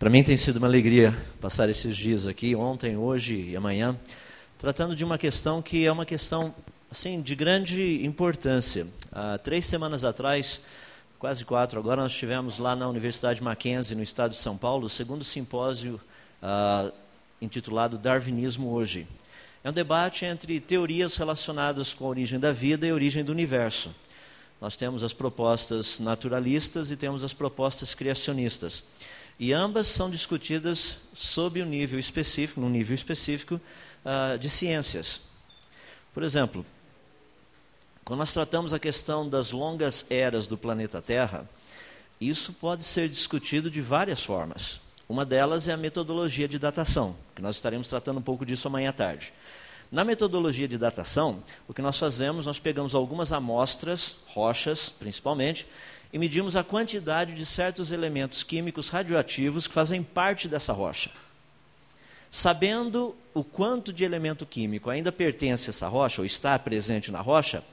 Para mim tem sido uma alegria passar esses dias aqui, ontem, hoje e amanhã, tratando de uma questão que é uma questão assim de grande importância. Há três semanas atrás, quase quatro, agora nós tivemos lá na Universidade Mackenzie, no estado de São Paulo, o segundo simpósio uh, intitulado Darwinismo Hoje. É um debate entre teorias relacionadas com a origem da vida e a origem do universo. Nós temos as propostas naturalistas e temos as propostas criacionistas. E ambas são discutidas sob um nível específico, num nível específico uh, de ciências. Por exemplo, quando nós tratamos a questão das longas eras do planeta Terra, isso pode ser discutido de várias formas. Uma delas é a metodologia de datação, que nós estaremos tratando um pouco disso amanhã à tarde. Na metodologia de datação, o que nós fazemos, nós pegamos algumas amostras, rochas principalmente, e medimos a quantidade de certos elementos químicos radioativos que fazem parte dessa rocha. Sabendo o quanto de elemento químico ainda pertence a essa rocha, ou está presente na rocha,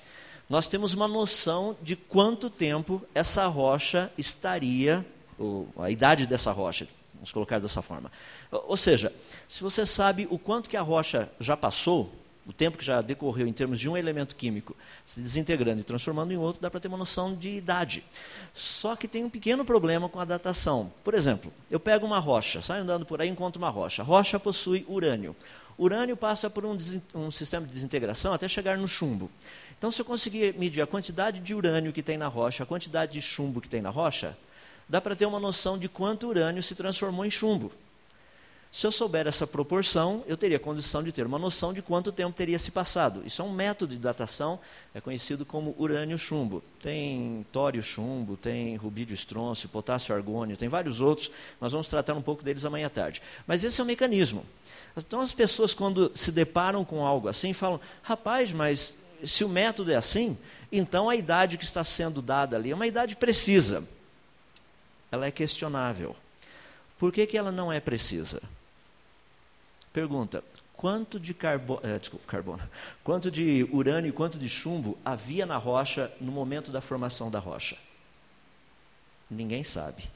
nós temos uma noção de quanto tempo essa rocha estaria, a idade dessa rocha, vamos colocar dessa forma. Ou seja, se você sabe o quanto que a rocha já passou, o tempo que já decorreu em termos de um elemento químico se desintegrando e transformando em outro, dá para ter uma noção de idade. Só que tem um pequeno problema com a datação. Por exemplo, eu pego uma rocha, saio andando por aí e encontro uma rocha. A rocha possui urânio. Urânio passa por um, um sistema de desintegração até chegar no chumbo. Então, se eu conseguir medir a quantidade de urânio que tem na rocha, a quantidade de chumbo que tem na rocha, dá para ter uma noção de quanto urânio se transformou em chumbo. Se eu souber essa proporção, eu teria condição de ter uma noção de quanto tempo teria se passado. Isso é um método de datação, é conhecido como urânio-chumbo. Tem tório-chumbo, tem rubídio-estrôncio, potássio-argônio, tem vários outros. Nós vamos tratar um pouco deles amanhã à tarde. Mas esse é o mecanismo. Então as pessoas, quando se deparam com algo assim, falam: rapaz, mas se o método é assim, então a idade que está sendo dada ali é uma idade precisa. Ela é questionável. Por que, que ela não é precisa? Pergunta: quanto de carbo, é, desculpa, carbono, quanto de urânio e quanto de chumbo havia na rocha no momento da formação da rocha? Ninguém sabe.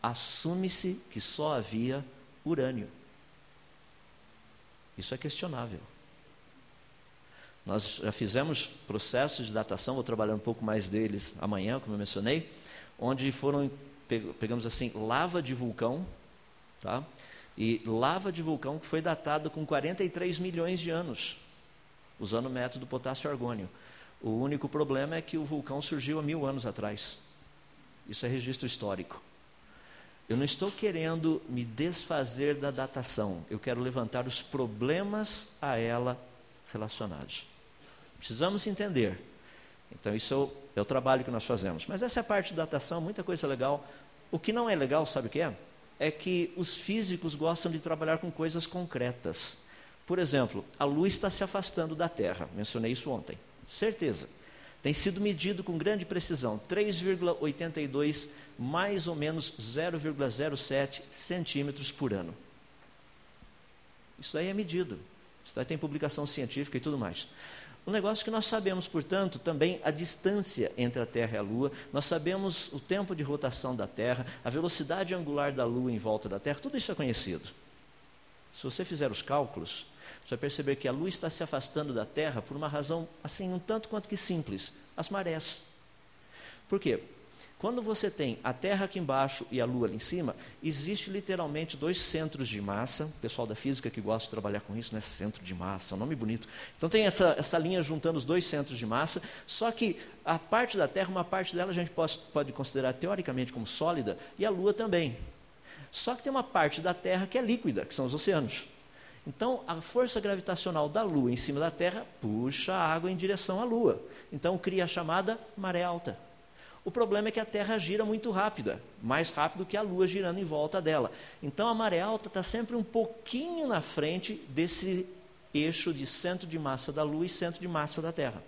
Assume-se que só havia urânio. Isso é questionável. Nós já fizemos processos de datação, vou trabalhar um pouco mais deles amanhã, como eu mencionei, onde foram, pegamos assim, lava de vulcão, tá? E lava de vulcão que foi datada com 43 milhões de anos, usando o método potássio-argônio. O único problema é que o vulcão surgiu há mil anos atrás. Isso é registro histórico. Eu não estou querendo me desfazer da datação, eu quero levantar os problemas a ela relacionados. Precisamos entender. Então, isso é o, é trabalho que nós fazemos. Mas essa é a parte da datação, muita coisa legal. O que não é legal, sabe o que é? É que os físicos gostam de trabalhar com coisas concretas. Por exemplo, a luz está se afastando da Terra, mencionei isso ontem. Certeza. Tem sido medido com grande precisão, 3,82 mais ou menos 0,07 centímetros por ano. Isso aí é medido. Isso aí tem publicação científica e tudo mais. Um negócio que nós sabemos, portanto, também a distância entre a Terra e a Lua, nós sabemos o tempo de rotação da Terra, a velocidade angular da Lua em volta da Terra, tudo isso é conhecido. Se você fizer os cálculos, você vai perceber que a Lua está se afastando da Terra por uma razão, assim, um tanto quanto que simples: as marés. Por quê? Quando você tem a Terra aqui embaixo e a Lua ali em cima, existe literalmente dois centros de massa. O pessoal da física que gosta de trabalhar com isso, né? Centro de massa, é um nome bonito. Então tem essa, essa linha juntando os dois centros de massa. Só que a parte da Terra, uma parte dela a gente pode, pode considerar teoricamente como sólida, e a Lua também. Só que tem uma parte da Terra que é líquida, que são os oceanos. Então, a força gravitacional da Lua em cima da Terra puxa a água em direção à Lua. Então, cria a chamada maré alta. O problema é que a Terra gira muito rápida, mais rápido que a Lua girando em volta dela. Então a maré alta está sempre um pouquinho na frente desse eixo de centro de massa da Lua e centro de massa da Terra.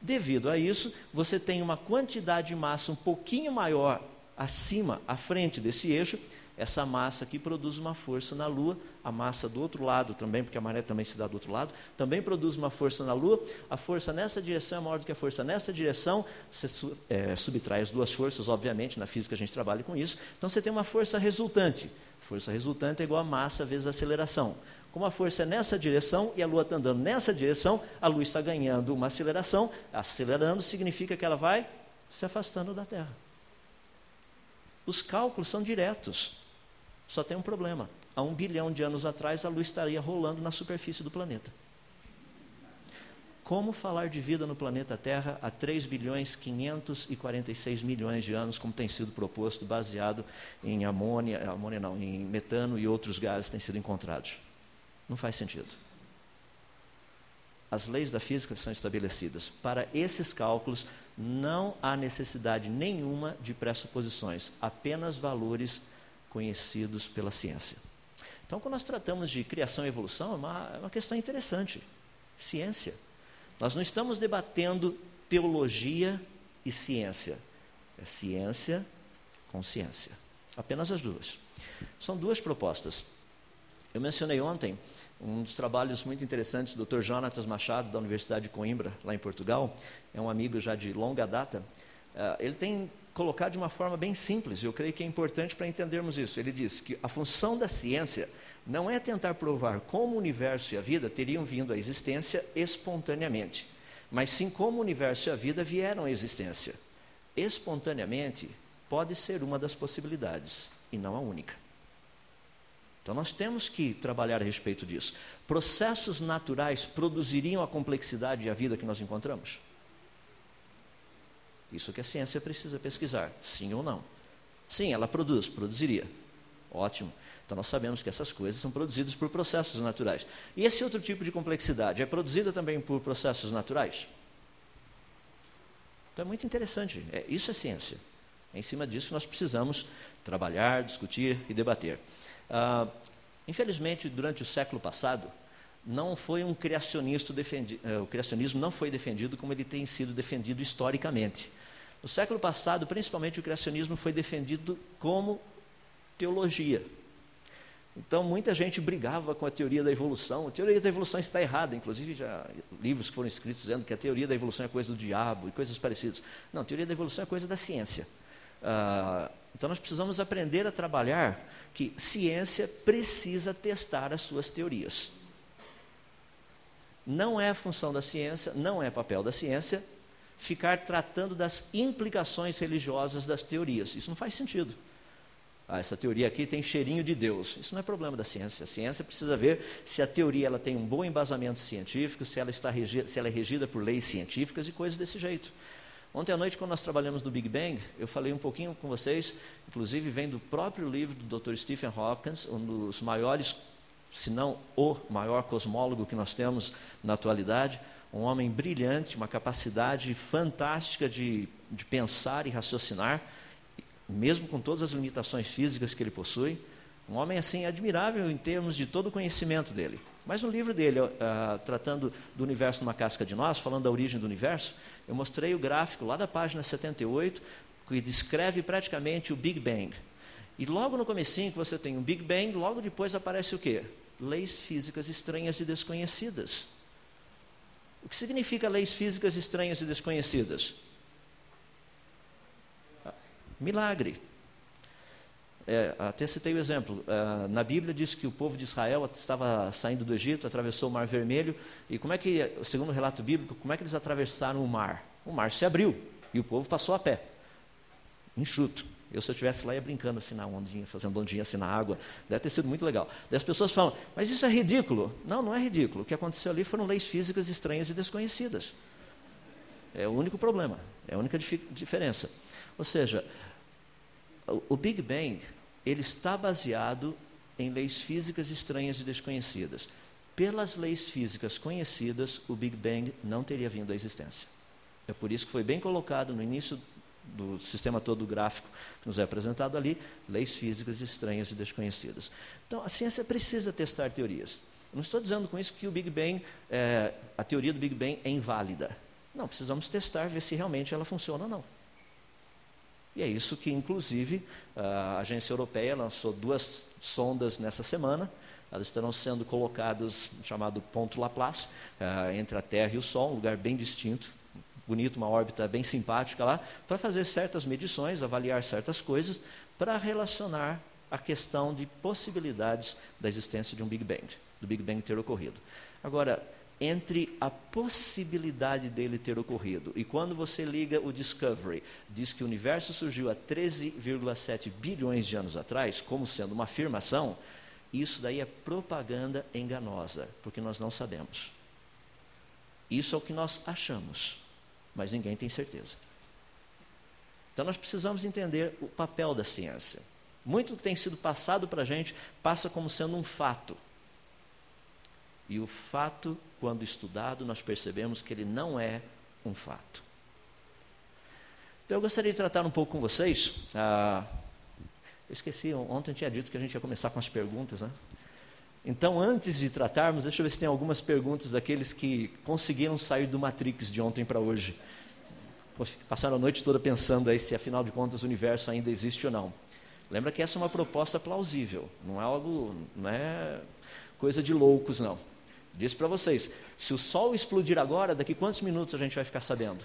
Devido a isso, você tem uma quantidade de massa um pouquinho maior acima, à frente desse eixo, essa massa aqui produz uma força na Lua, a massa do outro lado também, porque a maré também se dá do outro lado, também produz uma força na Lua, a força nessa direção é maior do que a força nessa direção, você é, subtrai as duas forças, obviamente, na física a gente trabalha com isso, então você tem uma força resultante. Força resultante é igual a massa vezes a aceleração. Como a força é nessa direção e a Lua está andando nessa direção, a Lua está ganhando uma aceleração, acelerando significa que ela vai se afastando da Terra. Os cálculos são diretos. Só tem um problema. Há um bilhão de anos atrás, a luz estaria rolando na superfície do planeta. Como falar de vida no planeta Terra há 3 bilhões 546 milhões de anos, como tem sido proposto, baseado em amônia, amônia não, em metano e outros gases que têm sido encontrados? Não faz sentido. As leis da física são estabelecidas. Para esses cálculos, não há necessidade nenhuma de pressuposições, apenas valores conhecidos pela ciência. Então, quando nós tratamos de criação e evolução, é uma, é uma questão interessante. Ciência. Nós não estamos debatendo teologia e ciência. É ciência com ciência. Apenas as duas. São duas propostas. Eu mencionei ontem um dos trabalhos muito interessantes do Dr. Jonatas Machado, da Universidade de Coimbra, lá em Portugal. É um amigo já de longa data. Uh, ele tem colocar de uma forma bem simples, eu creio que é importante para entendermos isso. Ele diz que a função da ciência não é tentar provar como o universo e a vida teriam vindo à existência espontaneamente, mas sim como o universo e a vida vieram à existência. Espontaneamente pode ser uma das possibilidades e não a única. Então nós temos que trabalhar a respeito disso. Processos naturais produziriam a complexidade e a vida que nós encontramos? Isso que a ciência precisa pesquisar, sim ou não. Sim, ela produz, produziria. Ótimo. Então nós sabemos que essas coisas são produzidas por processos naturais. E esse outro tipo de complexidade é produzida também por processos naturais? Então é muito interessante. É, isso é ciência. É em cima disso nós precisamos trabalhar, discutir e debater. Ah, infelizmente, durante o século passado, não foi um criacionista defendido, eh, o criacionismo não foi defendido como ele tem sido defendido historicamente. No século passado, principalmente, o criacionismo foi defendido como teologia. Então, muita gente brigava com a teoria da evolução. A teoria da evolução está errada, inclusive já livros que foram escritos dizendo que a teoria da evolução é coisa do diabo e coisas parecidas. Não, a teoria da evolução é coisa da ciência. Ah, então, nós precisamos aprender a trabalhar que ciência precisa testar as suas teorias. Não é função da ciência, não é papel da ciência ficar tratando das implicações religiosas das teorias. Isso não faz sentido. Ah, essa teoria aqui tem cheirinho de Deus. Isso não é problema da ciência. A ciência precisa ver se a teoria ela tem um bom embasamento científico, se ela, está se ela é regida por leis científicas e coisas desse jeito. Ontem à noite, quando nós trabalhamos no Big Bang, eu falei um pouquinho com vocês, inclusive vem do próprio livro do Dr. Stephen Hawking, um dos maiores, se não o maior cosmólogo que nós temos na atualidade, um homem brilhante, uma capacidade fantástica de, de pensar e raciocinar, mesmo com todas as limitações físicas que ele possui. Um homem assim admirável em termos de todo o conhecimento dele. Mas no livro dele, uh, tratando do universo numa casca de nós, falando da origem do universo, eu mostrei o gráfico lá da página 78, que descreve praticamente o Big Bang. E logo no comecinho que você tem um Big Bang, logo depois aparece o quê? Leis físicas estranhas e desconhecidas. O que significa leis físicas estranhas e desconhecidas? Milagre. É, até citei o exemplo. Uh, na Bíblia diz que o povo de Israel estava saindo do Egito, atravessou o Mar Vermelho. E como é que, segundo o relato bíblico, como é que eles atravessaram o mar? O mar se abriu e o povo passou a pé, enxuto. Eu, se eu estivesse lá, ia brincando assim na ondinha, fazendo ondinha assim na água. Deve ter sido muito legal. Daí as pessoas falam, mas isso é ridículo. Não, não é ridículo. O que aconteceu ali foram leis físicas estranhas e desconhecidas. É o único problema, é a única dif diferença. Ou seja, o, Big Bang, ele está baseado em leis físicas estranhas e desconhecidas. Pelas leis físicas conhecidas, o Big Bang não teria vindo à existência. É por isso que foi bem colocado no início do sistema todo gráfico que nos é apresentado ali, leis físicas estranhas e desconhecidas. Então, a ciência precisa testar teorias. Eu não estou dizendo com isso que o Big Bang, é, a teoria do Big Bang é inválida. Não, precisamos testar, ver se realmente ela funciona ou não. E é isso que, inclusive, a agência europeia lançou duas sondas nessa semana. Elas estarão sendo colocadas no chamado ponto Laplace, uh, entre a Terra e o Sol, um lugar bem distinto, bonito, uma órbita bem simpática lá, para fazer certas medições, avaliar certas coisas, para relacionar a questão de possibilidades da existência de um Big Bang, do Big Bang ter ocorrido. Agora, entre a possibilidade dele ter ocorrido e quando você liga o Discovery, diz que o universo surgiu há 13,7 bilhões de anos atrás, como sendo uma afirmação, isso daí é propaganda enganosa, porque nós não sabemos. Isso é o que nós achamos, mas ninguém tem certeza. Então nós precisamos entender o papel da ciência. Muito que tem sido passado para a gente passa como sendo um fato. E o fato, quando estudado, nós percebemos que ele não é um fato. Então eu gostaria de tratar um pouco com vocês. Ah, eu esqueci, ontem eu tinha dito que a gente ia começar com as perguntas, né? Então, antes de tratarmos, deixa eu ver se tem algumas perguntas daqueles que conseguiram sair do Matrix de ontem para hoje. Passaram a noite toda pensando aí se, afinal de contas, o universo ainda existe ou não. Lembra que essa é uma proposta plausível, não é algo, não é coisa de loucos, não. Disse para vocês: se o Sol explodir agora, daqui quantos minutos a gente vai ficar sabendo?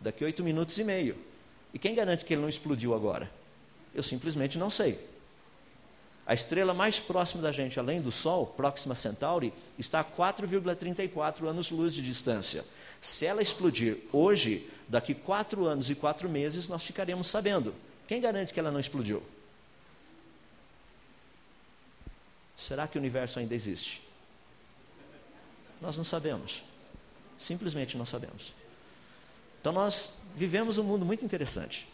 Daqui oito minutos e meio. E quem garante que ele não explodiu agora? Eu simplesmente não sei. A estrela mais próxima da gente, além do Sol, Próxima Centauri, está a 4,34 anos-luz de distância. Se ela explodir hoje, daqui quatro anos e quatro meses, nós ficaremos sabendo. Quem garante que ela não explodiu? Será que o universo ainda existe? Nós não sabemos. Simplesmente não sabemos. Então nós vivemos um mundo muito interessante.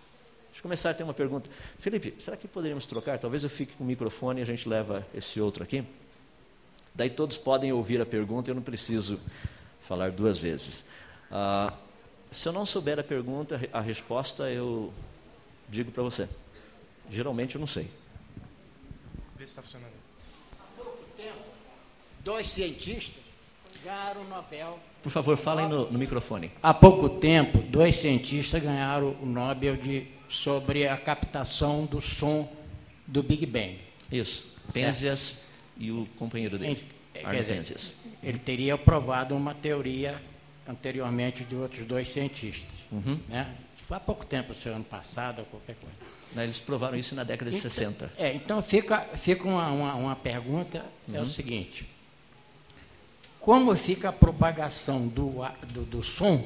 Deixa eu começar a ter uma pergunta. Felipe, será que poderíamos trocar? Talvez eu fique com o microfone e a gente leva esse outro aqui. Daí todos podem ouvir a pergunta e eu não preciso falar duas vezes. Ah, se eu não souber a pergunta, a resposta eu digo para você. Geralmente eu não sei. Vê se está funcionando. Há pouco tempo, dois cientistas ganharam o Nobel. Por favor, falem no, no microfone. Há pouco tempo, dois cientistas ganharam o Nobel de, sobre a captação do som do Big Bang. Isso. Penzias e o companheiro dele, Quer Arno Penzias. Ele teria provado uma teoria anteriormente de outros dois cientistas. Uhum. Né? Foi há pouco tempo, se ano passado, ou qualquer coisa. Né, Eles provaram isso na década de 60. É, então fica, fica uma, uma, uma pergunta, é Uhum. o seguinte. Como fica a propagação do, do, do som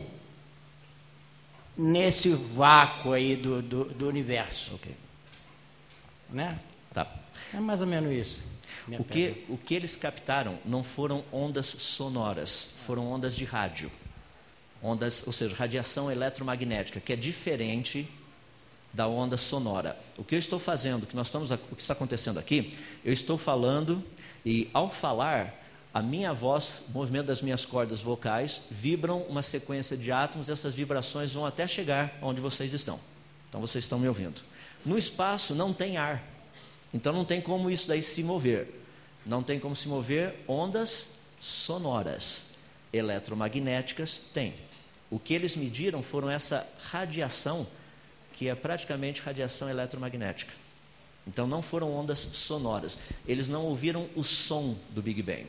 nesse vácuo aí do, do, do universo? Ok. Né? Tá. É mais ou menos isso. O pergunta. que, o que eles captaram não foram ondas sonoras, foram ondas de rádio. Ondas, ou seja, radiação eletromagnética, que é diferente da onda sonora. O que eu estou fazendo, que nós estamos, o que está acontecendo aqui, eu estou falando e ao falar, a minha voz, o movimento das minhas cordas vocais vibram uma sequência de átomos, e essas vibrações vão até chegar onde vocês estão. Então vocês estão me ouvindo. No espaço não tem ar. Então não tem como isso daí se mover. Não tem como se mover ondas sonoras. Eletromagnéticas tem. O que eles mediram foram essa radiação, que é praticamente radiação eletromagnética. Então não foram ondas sonoras. Eles não ouviram o som do Big Bang.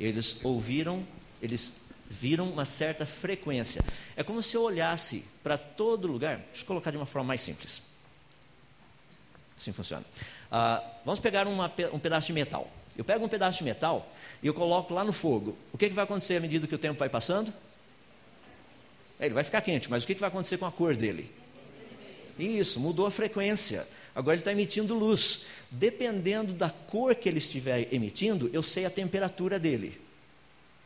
Eles ouviram, eles viram uma certa frequência. É como se eu olhasse para todo lugar. Deixa eu colocar de uma forma mais simples. Assim funciona. Ah, vamos pegar uma um pedaço de metal. Eu pego um pedaço de metal e eu coloco lá no fogo. O que, que vai acontecer à medida que o tempo vai passando? É, Ele vai ficar quente, mas o que, que vai acontecer com a cor dele? Isso, mudou a frequência. Agora ele está emitindo luz. Dependendo da cor que ele estiver emitindo, eu sei a temperatura dele.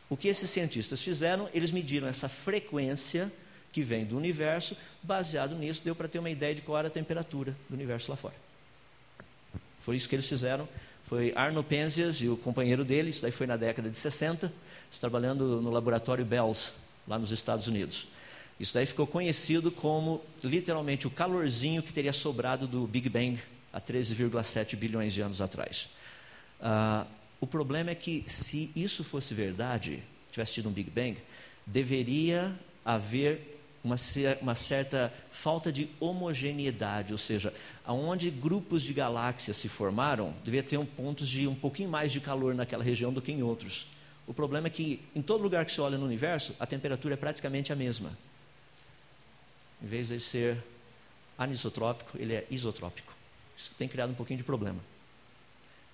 O que esses cientistas fizeram? Eles mediram essa frequência que vem do universo, baseado nisso, deu para ter uma ideia de qual era a temperatura do universo lá fora. Foi isso que eles fizeram. Foi Arno Penzias e o companheiro dele, isso daí foi na década de 60, trabalhando no laboratório Bells, lá nos Estados Unidos. Isso daí ficou conhecido como, literalmente, o calorzinho que teria sobrado do Big Bang há 13,7 bilhões de anos atrás. Ah, o problema é que, se isso fosse verdade, tivesse tido um Big Bang, deveria haver uma, uma, certa falta de homogeneidade, ou seja, aonde grupos de galáxias se formaram, devia ter um pontos de um pouquinho mais de calor naquela região do que em outros. O problema é que em todo lugar que você olha no universo, a temperatura é praticamente a mesma. Em vez de ser anisotrópico, ele é isotrópico. Isso tem criado um pouquinho de problema.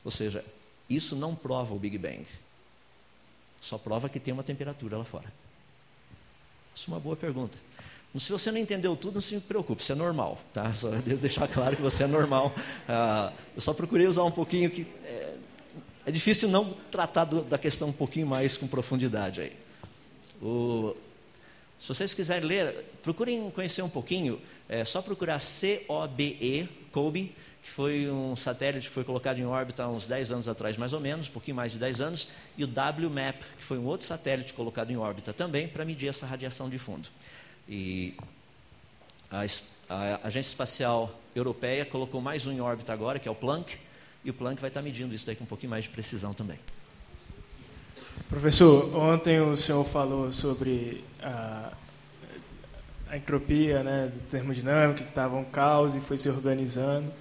Ou seja, isso não prova o Big Bang. Só prova que tem uma temperatura lá fora. Isso é uma boa pergunta. Se você não entendeu tudo, não se preocupe, isso é normal. Tá? Só devo deixar claro que você é normal. Ah, eu só procurei usar um pouquinho que. É, é difícil não tratar do, da questão um pouquinho mais com profundidade aí. O, se vocês quiserem ler, procurem conhecer um pouquinho, é só procurar COBE, COBE, que foi um satélite que foi colocado em órbita há uns 10 anos atrás, mais ou menos, um pouquinho mais de 10 anos, e o WMAP, que foi um outro satélite colocado em órbita também para medir essa radiação de fundo. E a, a, Agência Espacial Europeia colocou mais um em órbita agora, que é o Planck, e o Planck vai estar medindo isso daí com um pouquinho mais de precisão também. Professor, ontem o senhor falou sobre a, a entropia né, termodinâmica, que estava um caos e foi se organizando.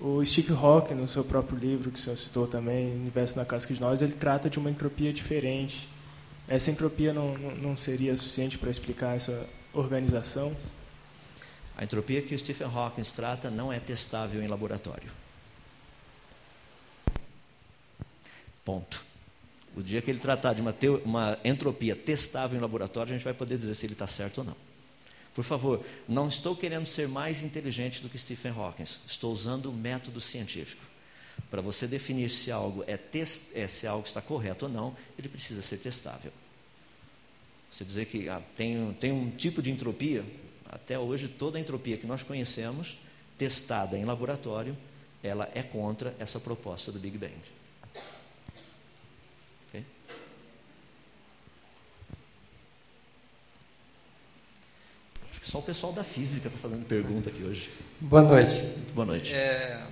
O Steve Hawking, no seu próprio livro, que o senhor citou também, Universo na Casca de Nós, ele trata de uma entropia diferente. Essa entropia não, não seria suficiente para explicar essa organização? A entropia que o Stephen Hawking trata não é testável em laboratório. Ponto. O dia que ele tratar de uma, uma entropia testável em laboratório, a gente vai poder dizer se ele está certo ou não. Por favor, não estou querendo ser mais inteligente do que Stephen Hawking. Estou usando o método científico. Para você definir se algo é, test, é, se algo está correto ou não, ele precisa ser testável. Você dizer que ah, tem, tem um tipo de entropia, até hoje toda a entropia que nós conhecemos, testada em laboratório, ela é contra essa proposta do Big Bang. Okay? Acho que só o pessoal da física está fazendo pergunta aqui hoje. Boa noite. Muito boa noite. É,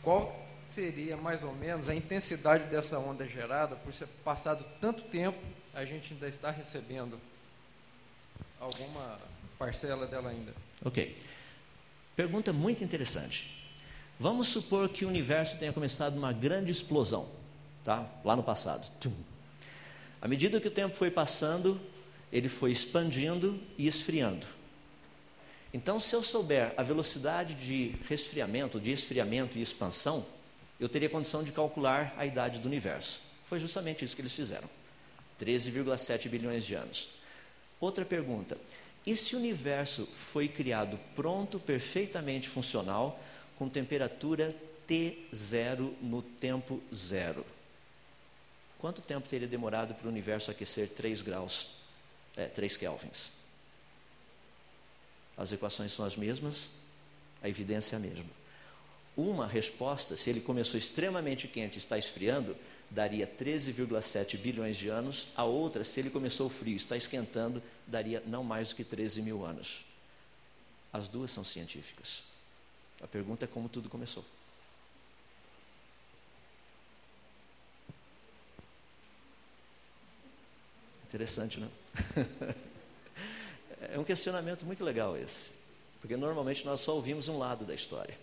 qual seria mais ou menos a intensidade dessa onda gerada por ser passado tanto tempo a gente ainda está recebendo alguma parcela dela ainda. Ok. Pergunta muito interessante. Vamos supor que o universo tenha começado uma grande explosão, tá? Lá no passado. Tum. À medida que o tempo foi passando, ele foi expandindo e esfriando. Então, se eu souber a velocidade de resfriamento, de esfriamento e expansão, eu teria condição de calcular a idade do universo. Foi justamente isso que eles fizeram. 13,7 bilhões de anos. Outra pergunta: e se o universo foi criado pronto, perfeitamente funcional, com temperatura T0 no tempo zero? Quanto tempo teria demorado para o universo aquecer 3 graus, é, 3 kelvins? As equações são as mesmas, a evidência é a mesma. Uma resposta, se ele começou extremamente quente e está esfriando, daria 13,7 bilhões de anos, a outra, se ele começou frio e está esquentando, daria não mais do que 13 mil anos. As duas são científicas. A pergunta é como tudo começou. Interessante, não? é um questionamento muito legal esse, porque normalmente nós só ouvimos um lado da história.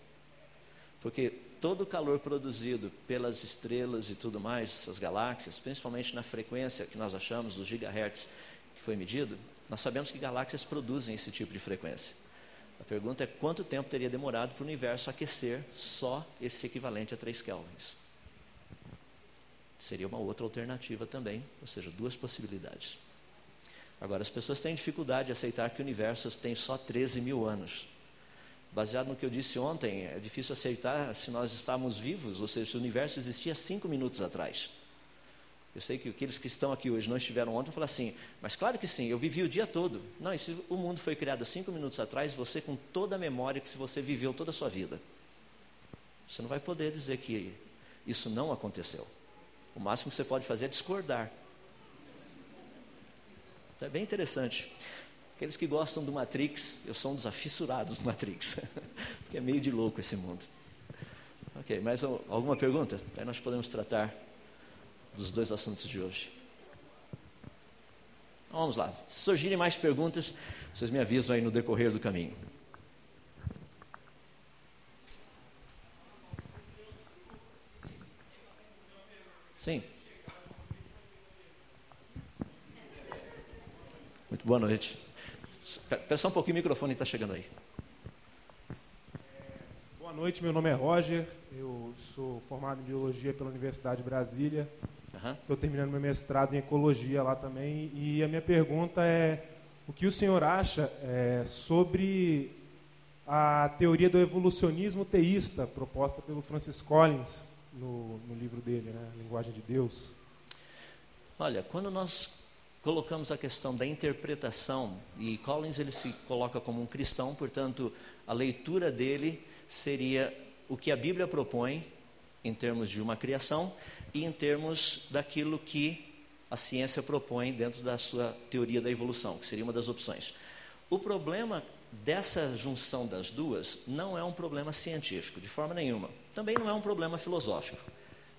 Porque todo o calor produzido pelas estrelas e tudo mais, as galáxias, principalmente na frequência que nós achamos, dos gigahertz que foi medido, nós sabemos que galáxias produzem esse tipo de frequência. A pergunta é quanto tempo teria demorado para o universo aquecer só esse equivalente a 3 kelvins? Seria uma outra alternativa também, ou seja, duas possibilidades. Agora, as pessoas têm dificuldade de aceitar que o universo tem só 13 mil anos. Baseado no que eu disse ontem, é difícil aceitar se nós estávamos vivos, ou seja, se o universo existia cinco minutos atrás. Eu sei que aqueles que estão aqui hoje não estiveram ontem, falar assim, mas claro que sim, eu vivi o dia todo. Não, isso, o mundo foi criado cinco minutos atrás, você com toda a memória que você viveu toda a sua vida. Você não vai poder dizer que isso não aconteceu. O máximo que você pode fazer é discordar. Então é bem interessante. Aqueles que gostam do Matrix, eu sou um dos afissurados do Matrix, porque é meio de louco esse mundo. Ok, mais alguma pergunta? Aí nós podemos tratar dos dois assuntos de hoje. Vamos lá. Se surgirem mais perguntas, vocês me avisam aí no decorrer do caminho. Sim. Muito boa noite. Espera só um pouquinho, o microfone está chegando aí. Boa noite, meu nome é Roger, eu sou formado em Biologia pela Universidade de Brasília, estou uhum. terminando meu mestrado em Ecologia lá também, e a minha pergunta é, o que o senhor acha é, sobre a teoria do evolucionismo teísta proposta pelo Francis Collins no, no livro dele, né, Linguagem de Deus? Olha, quando nós colocamos a questão da interpretação, e Collins ele se coloca como um cristão, portanto, a leitura dele seria o que a Bíblia propõe em termos de uma criação e em termos daquilo que a ciência propõe dentro da sua teoria da evolução, que seria uma das opções. O problema dessa junção das duas não é um problema científico, de forma nenhuma. Também não é um problema filosófico,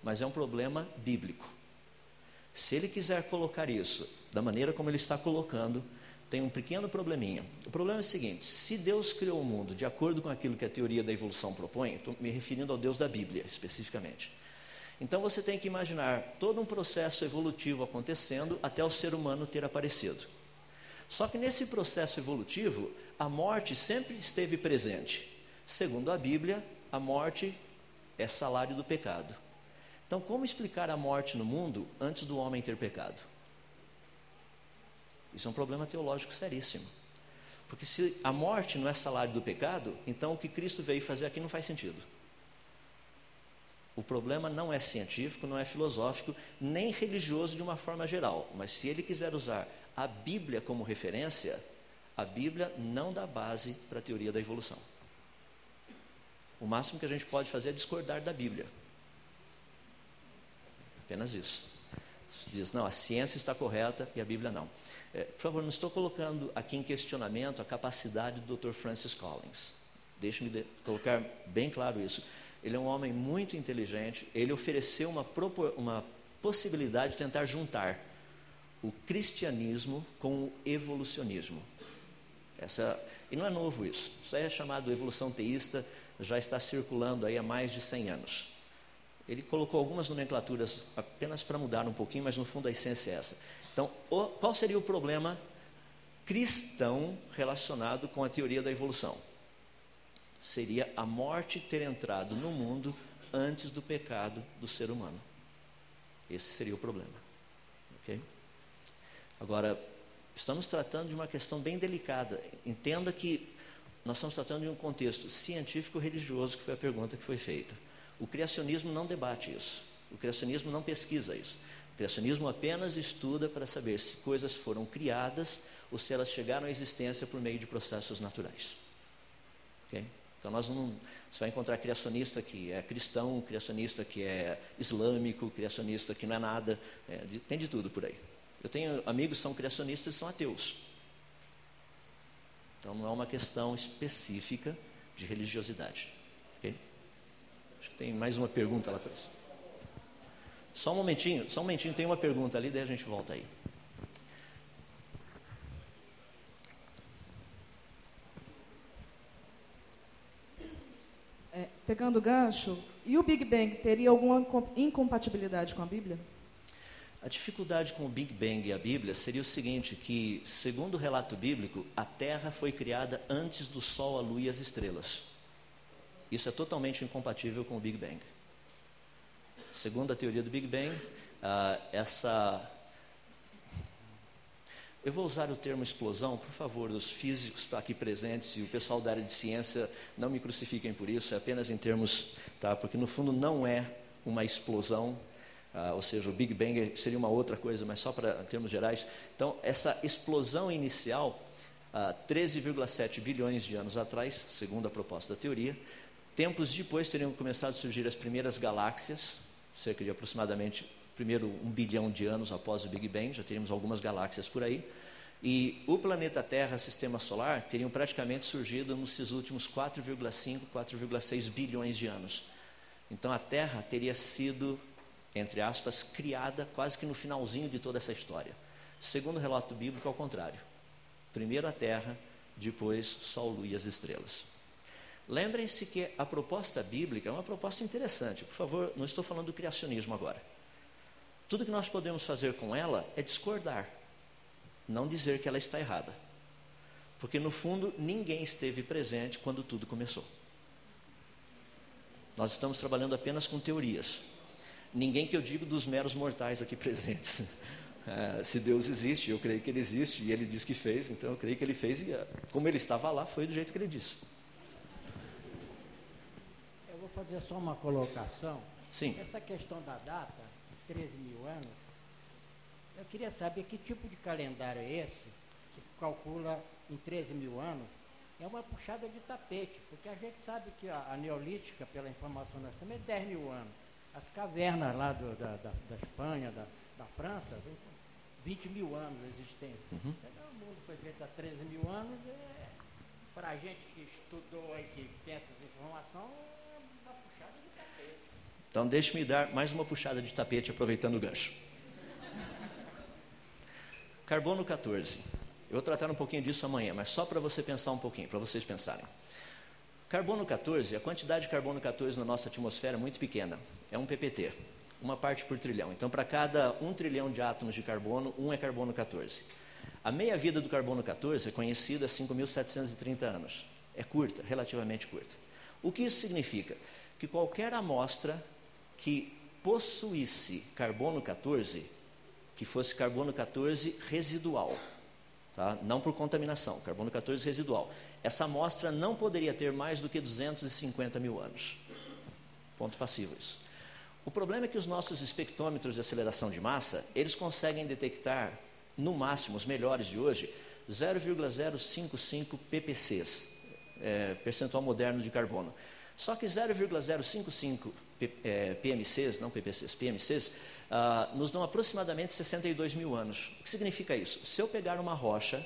mas é um problema bíblico. Se ele quiser colocar isso da maneira como ele está colocando, tem um pequeno probleminha. O problema é o seguinte: se Deus criou o mundo de acordo com aquilo que a teoria da evolução propõe, estou me referindo ao Deus da Bíblia especificamente. Então você tem que imaginar todo um processo evolutivo acontecendo até o ser humano ter aparecido. Só que nesse processo evolutivo, a morte sempre esteve presente. Segundo a Bíblia, a morte é salário do pecado. Então, como explicar a morte no mundo antes do homem ter pecado? Isso é um problema teológico seríssimo. Porque se a morte não é salário do pecado, então o que Cristo veio fazer aqui não faz sentido. O problema não é científico, não é filosófico, nem religioso de uma forma geral. Mas se ele quiser usar a Bíblia como referência, a Bíblia não dá base para a teoria da evolução. O máximo que a gente pode fazer é discordar da Bíblia. Apenas isso. Diz, não, a ciência está correta e a Bíblia não. É, por favor, não estou colocando aqui em questionamento a capacidade do Dr. Francis Collins. Deixe-me de colocar bem claro isso. Ele é um homem muito inteligente, ele ofereceu uma, uma possibilidade de tentar juntar o cristianismo com o evolucionismo. Essa, e não é novo isso. Isso é chamado evolução teísta, já está circulando aí há mais de 100 anos. Ele colocou algumas nomenclaturas apenas para mudar um pouquinho, mas no fundo a essência é essa. Então, o, qual seria o problema cristão relacionado com a teoria da evolução? Seria a morte ter entrado no mundo antes do pecado do ser humano. Esse seria o problema. Ok? Agora, estamos tratando de uma questão bem delicada. Entenda que nós estamos tratando de um contexto científico-religioso, que foi a pergunta que foi feita. O criacionismo não debate isso. O criacionismo não pesquisa isso. O criacionismo apenas estuda para saber se coisas foram criadas ou se elas chegaram à existência por meio de processos naturais. Então nós não, você vai encontrar criacionista que é cristão, criacionista que é islâmico, criacionista que não é nada, é, de, tem de tudo por aí. Eu tenho amigos que são criacionistas e são ateus. Então não é uma questão específica de religiosidade. Okay? Acho que tem mais uma pergunta lá atrás. Só um momentinho, só um momentinho, tem uma pergunta ali, daí a gente volta aí. É, pegando o gancho, e o Big Bang teria alguma incompatibilidade com a Bíblia? A dificuldade com o Big Bang e a Bíblia seria o seguinte, que, segundo o relato bíblico, a Terra foi criada antes do Sol, a Lua e as estrelas. Isso é totalmente incompatível com o Big Bang. Segundo a teoria do Big Bang, ah, essa. Eu vou usar o termo explosão, por favor, os físicos aqui presentes e o pessoal da área de ciência não me crucifiquem por isso, é apenas em termos, tá? Porque no fundo não é uma explosão, ah, ou seja, o Big Bang seria uma outra coisa, mas só para termos gerais. Então, essa explosão inicial, ah, 13,7 bilhões de anos atrás, segundo a proposta da teoria, Tempos depois teriam começado a surgir as primeiras galáxias, cerca de aproximadamente primeiro um bilhão de anos após o Big Bang, já teríamos algumas galáxias por aí. E o planeta Terra, sistema solar, teriam praticamente surgido nesses últimos 4,5, 4,6 bilhões de anos. Então a Terra teria sido, entre aspas, criada quase que no finalzinho de toda essa história. Segundo o relato bíblico, ao contrário. Primeiro a terra, depois sol, lua e as estrelas. Lembrem-se que a proposta bíblica é uma proposta interessante. Por favor, não estou falando do criacionismo agora. Tudo que nós podemos fazer com ela é discordar, não dizer que ela está errada. Porque no fundo ninguém esteve presente quando tudo começou. Nós estamos trabalhando apenas com teorias. Ninguém que eu digo dos meros mortais aqui presentes. É, se Deus existe, eu creio que Ele existe e Ele diz que fez, então eu creio que Ele fez e como Ele estava lá, foi do jeito que Ele disse fazer só uma colocação. Sim. Essa questão da data, 13 mil anos, eu queria saber que tipo de calendário é esse, que calcula em 13 mil anos, é uma puxada de tapete, porque a gente sabe que a, a neolítica, pela informação nós temos, é 10 mil anos. As cavernas lá do, da, da, da, Espanha, da, da França, 20 mil anos de existência. Uhum. O mundo foi feito há 13 mil anos, é, para a gente que estudou e que tem essas informações, então, deixe-me dar mais uma puxada de tapete, aproveitando o gancho. Carbono 14. Eu vou tratar um pouquinho disso amanhã, mas só para você pensar um pouquinho, para vocês pensarem. Carbono 14, a quantidade de carbono 14 na nossa atmosfera é muito pequena. É um PPT, uma parte por trilhão. Então, para cada um trilhão de átomos de carbono, um é carbono 14. A meia-vida do carbono 14 é conhecida há 5.730 anos. É curta, relativamente curta. O que isso significa? Que qualquer amostra que possuísse carbono 14, que fosse carbono 14 residual, tá? não por contaminação, carbono 14 residual. Essa amostra não poderia ter mais do que 250 mil anos. Ponto passivo isso. O problema é que os nossos espectrômetros de aceleração de massa, eles conseguem detectar, no máximo, os melhores de hoje, 0,055 ppcs, é, percentual moderno de carbono. Só que 0,055 é, PMCs, não PPCs, PMCs, uh, nos dão aproximadamente 62 mil anos. O que significa isso? Se eu pegar uma rocha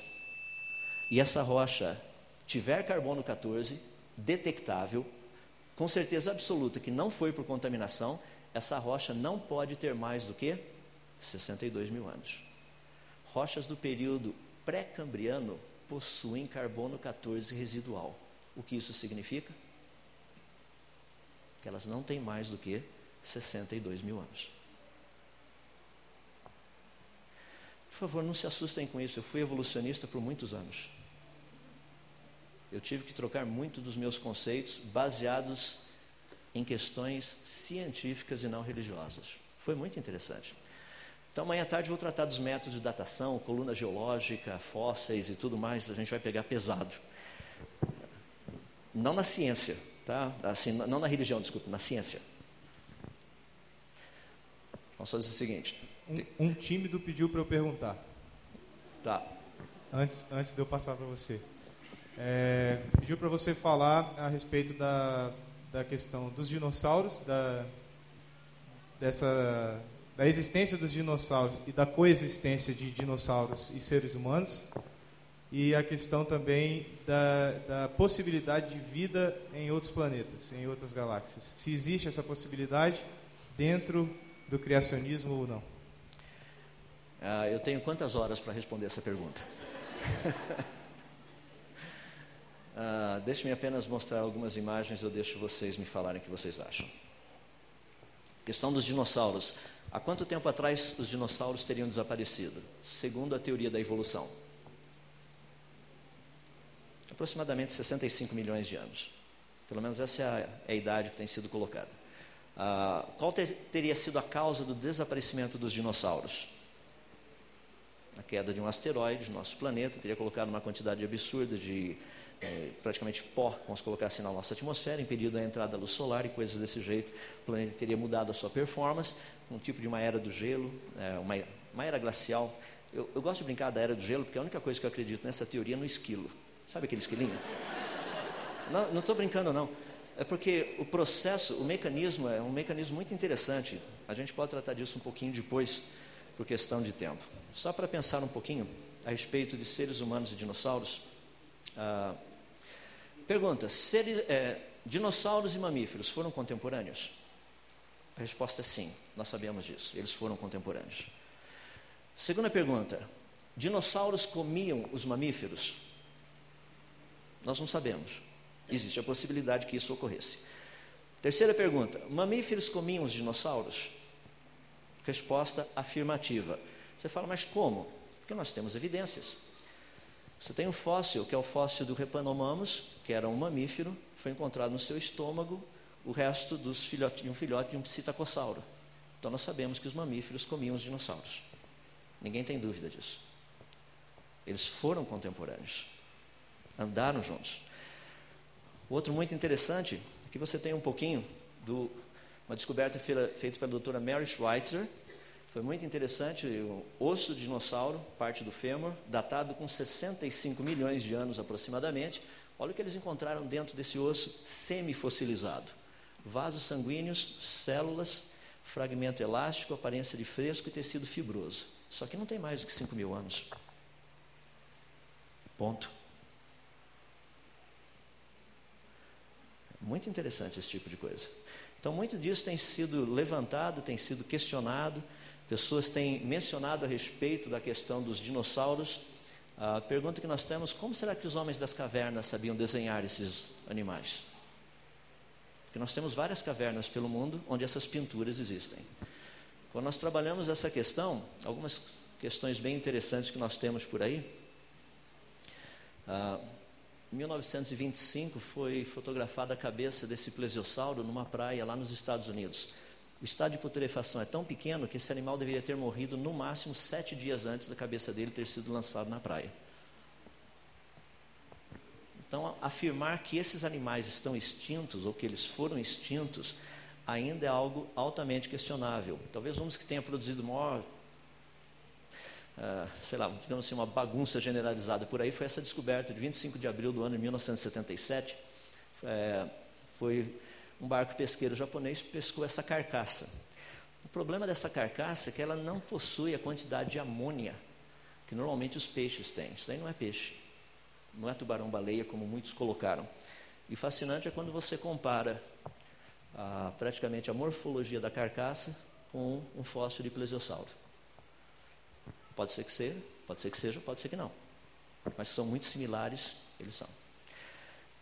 e essa rocha tiver carbono 14, detectável, com certeza absoluta que não foi por contaminação, essa rocha não pode ter mais do que 62 mil anos. Rochas do período pré-cambriano possuem carbono 14 residual. O que isso significa? que elas não têm mais do que 62 mil anos. Por favor, não se assustem com isso. Eu fui evolucionista por muitos anos. Eu tive que trocar muito dos meus conceitos baseados em questões científicas e não religiosas. Foi muito interessante. Então, amanhã à tarde vou tratar dos métodos de datação, coluna geológica, fósseis e tudo mais. A gente vai pegar pesado. Não na ciência, Tá? Assim, não na religião, desculpa, na ciência. Vamos fazer o seguinte. Um, um tímido pediu para eu perguntar. Tá. Antes, antes de eu passar para você. É, pediu para você falar a respeito da, da questão dos dinossauros, da, dessa, da existência dos dinossauros e da coexistência de dinossauros e seres humanos e a questão também da, da, possibilidade de vida em outros planetas, em outras galáxias. Se existe essa possibilidade dentro do criacionismo ou não? Ah, eu tenho quantas horas para responder essa pergunta? ah, Deixe-me apenas mostrar algumas imagens, eu deixo vocês me falarem o que vocês acham. Questão dos dinossauros. Há quanto tempo atrás os dinossauros teriam desaparecido? Segundo a teoria da evolução aproximadamente 65 milhões de anos. Pelo menos essa é a, é a idade que tem sido colocada. Ah, qual ter, teria sido a causa do desaparecimento dos dinossauros? A queda de um asteroide no nosso planeta teria colocado uma quantidade absurda de é, praticamente pó, vamos colocar assim, na nossa atmosfera, impedido a entrada da luz solar e coisas desse jeito. O planeta teria mudado a sua performance, um tipo de uma era do gelo, é, uma, uma era glacial. Eu, eu gosto de brincar da era do gelo porque a única coisa que eu acredito nessa teoria é no esquilo. Sabe aquele esquilinho? Não estou brincando, não. É porque o processo, o mecanismo é um mecanismo muito interessante. A gente pode tratar disso um pouquinho depois, por questão de tempo. Só para pensar um pouquinho a respeito de seres humanos e dinossauros. Ah, pergunta: seres, é, dinossauros e mamíferos foram contemporâneos? A resposta é sim, nós sabemos disso. Eles foram contemporâneos. Segunda pergunta: Dinossauros comiam os mamíferos? Nós não sabemos. Existe a possibilidade que isso ocorresse. Terceira pergunta: mamíferos comiam os dinossauros? Resposta afirmativa. Você fala, mas como? Porque nós temos evidências. Você tem um fóssil, que é o fóssil do Repanomamus, que era um mamífero, foi encontrado no seu estômago o resto dos filhotes, de um filhote de um psitacossauro. Então nós sabemos que os mamíferos comiam os dinossauros. Ninguém tem dúvida disso. Eles foram contemporâneos. Andaram juntos. Outro muito interessante, aqui você tem um pouquinho do uma descoberta feita pela doutora Mary Schweitzer, foi muito interessante, o osso de dinossauro, parte do fêmur, datado com 65 milhões de anos aproximadamente. Olha o que eles encontraram dentro desse osso semifossilizado. Vasos sanguíneos, células, fragmento elástico, aparência de fresco e tecido fibroso. Só que não tem mais do que 5 mil anos. Ponto. Muito interessante esse tipo de coisa. Então, muito disso tem sido levantado, tem sido questionado. Pessoas têm mencionado a respeito da questão dos dinossauros. A pergunta que nós temos: como será que os homens das cavernas sabiam desenhar esses animais? Porque nós temos várias cavernas pelo mundo onde essas pinturas existem. Quando nós trabalhamos essa questão, algumas questões bem interessantes que nós temos por aí. Ah, em 1925 foi fotografada a cabeça desse plesiosauro numa praia lá nos Estados Unidos. O estado de putrefação é tão pequeno que esse animal deveria ter morrido no máximo sete dias antes da cabeça dele ter sido lançado na praia. Então, afirmar que esses animais estão extintos ou que eles foram extintos ainda é algo altamente questionável. Talvez um dos que tenha produzido maior uh, sei lá, digamos assim, uma bagunça generalizada por aí, foi essa descoberta de 25 de abril do ano de 1977. É, foi um barco pesqueiro japonês pescou essa carcaça. O problema dessa carcaça é que ela não possui a quantidade de amônia que normalmente os peixes têm. Isso daí não é peixe, não é tubarão-baleia como muitos colocaram. E fascinante é quando você compara a, praticamente a morfologia da carcaça com um fóssil de plesiosauro. Pode ser que seja, pode ser que seja, pode ser que não. Mas são muito similares, eles são.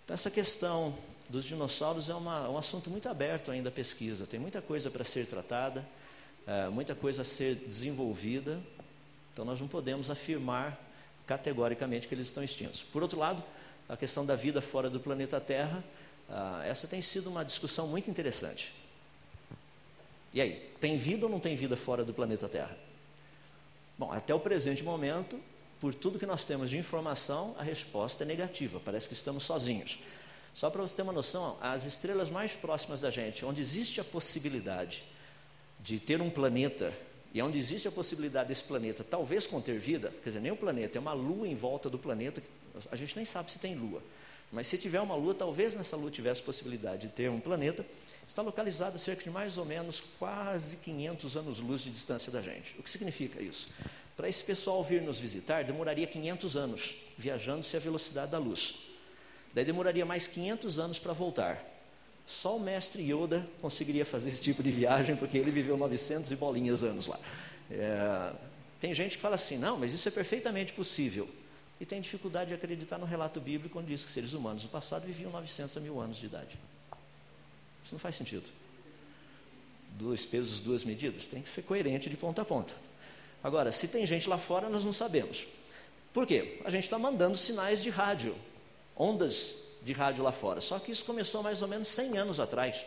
Então, essa questão dos dinossauros é uma, um assunto muito aberto ainda à pesquisa. Tem muita coisa para ser tratada, é, muita coisa a ser desenvolvida. Então, nós não podemos afirmar categoricamente que eles estão extintos. Por outro lado, a questão da vida fora do planeta Terra, ah, essa tem sido uma discussão muito interessante. E aí, tem vida ou não tem vida fora do planeta Terra? Bom, até o presente momento, por tudo que nós temos de informação, a resposta é negativa, parece que estamos sozinhos. Só para você ter uma noção, as estrelas mais próximas da gente, onde existe a possibilidade de ter um planeta, e onde existe a possibilidade desse planeta talvez conter vida, quer dizer, nem o planeta, é uma lua em volta do planeta, a gente nem sabe se tem lua. Mas se tiver uma lua, talvez nessa lua tivesse possibilidade de ter um planeta, está localizado a cerca de mais ou menos quase 500 anos-luz de distância da gente. O que significa isso? Para esse pessoal vir nos visitar, demoraria 500 anos, viajando-se à velocidade da luz. Daí demoraria mais 500 anos para voltar. Só o mestre Yoda conseguiria fazer esse tipo de viagem, porque ele viveu 900 e bolinhas anos lá. É, tem gente que fala assim, não, mas isso é perfeitamente possível. E tem dificuldade de acreditar no relato bíblico, onde diz que seres humanos no passado viviam 900 a mil anos de idade. Isso não faz sentido. Dois pesos, duas medidas, tem que ser coerente de ponta a ponta. Agora, se tem gente lá fora, nós não sabemos. Por quê? A gente está mandando sinais de rádio, ondas de rádio lá fora. Só que isso começou mais ou menos 100 anos atrás.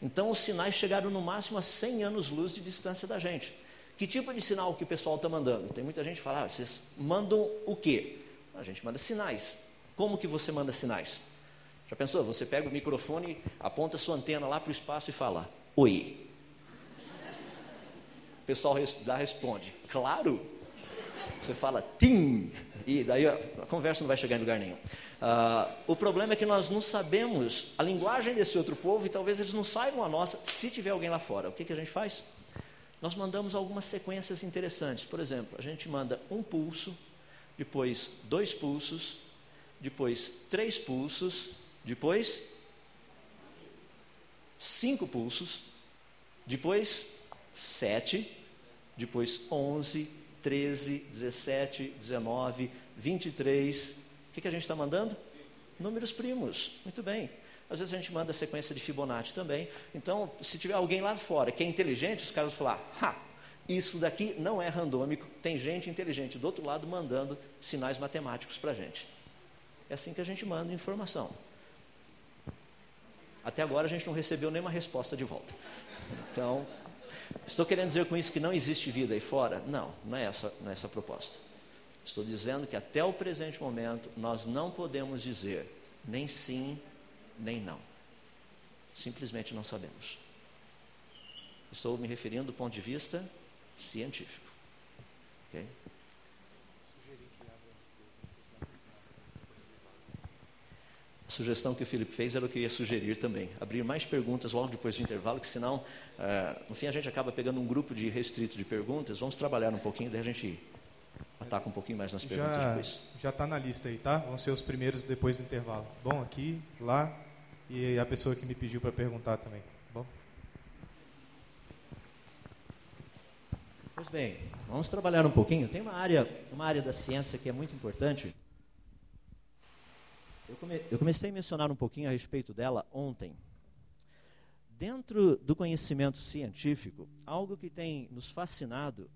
Então, os sinais chegaram no máximo a 100 anos-luz de distância da gente. Que tipo de sinal que o pessoal está mandando? Tem muita gente que fala, ah, vocês mandam o quê? A gente manda sinais. Como que você manda sinais? Já pensou? Você pega o microfone, aponta sua antena lá para o espaço e fala: Oi. O pessoal lá responde: Claro. Você fala tim, e daí a, conversa não vai chegar em lugar nenhum. Uh, o problema é que nós não sabemos a linguagem desse outro povo e talvez eles não saibam a nossa, se tiver alguém lá fora. O que, que a gente faz? Nós mandamos algumas sequências interessantes. Por exemplo, a gente manda um pulso, depois dois pulsos, depois três pulsos, depois, cinco pulsos. Depois, sete. Depois, onze. 13, 17, 19, 23. O que, que a gente está mandando? Números primos. Muito bem. Às vezes a gente manda a sequência de Fibonacci também. Então, se tiver alguém lá fora que é inteligente, os caras vão falar: ha, isso daqui não é randômico, tem gente inteligente do outro lado mandando sinais matemáticos para a gente. É assim que a gente manda informação. Até agora a gente não recebeu nenhuma resposta de volta. Então, estou querendo dizer com isso que não existe vida aí fora? Não, não é essa, não é essa a proposta. Estou dizendo que até o presente momento nós não podemos dizer nem sim, nem não. Simplesmente não sabemos. Estou me referindo do ponto de vista científico. Okay? A sugestão que o Felipe fez era o que eu ia sugerir também. Abrir mais perguntas logo depois do intervalo, que senão, uh, no fim, a gente acaba pegando um grupo de restrito de perguntas. Vamos trabalhar um pouquinho, daí a gente ataca um pouquinho mais nas perguntas já, depois. Já está na lista aí, tá? Vão ser os primeiros depois do intervalo. Bom, aqui, lá e a pessoa que me pediu para perguntar também. Bom. Pois bem, vamos trabalhar um pouquinho. Tem uma área, uma área da ciência que é muito importante eu, come, eu comecei a mencionar um pouquinho a respeito dela ontem. Dentro do conhecimento científico, algo que tem nos fascinado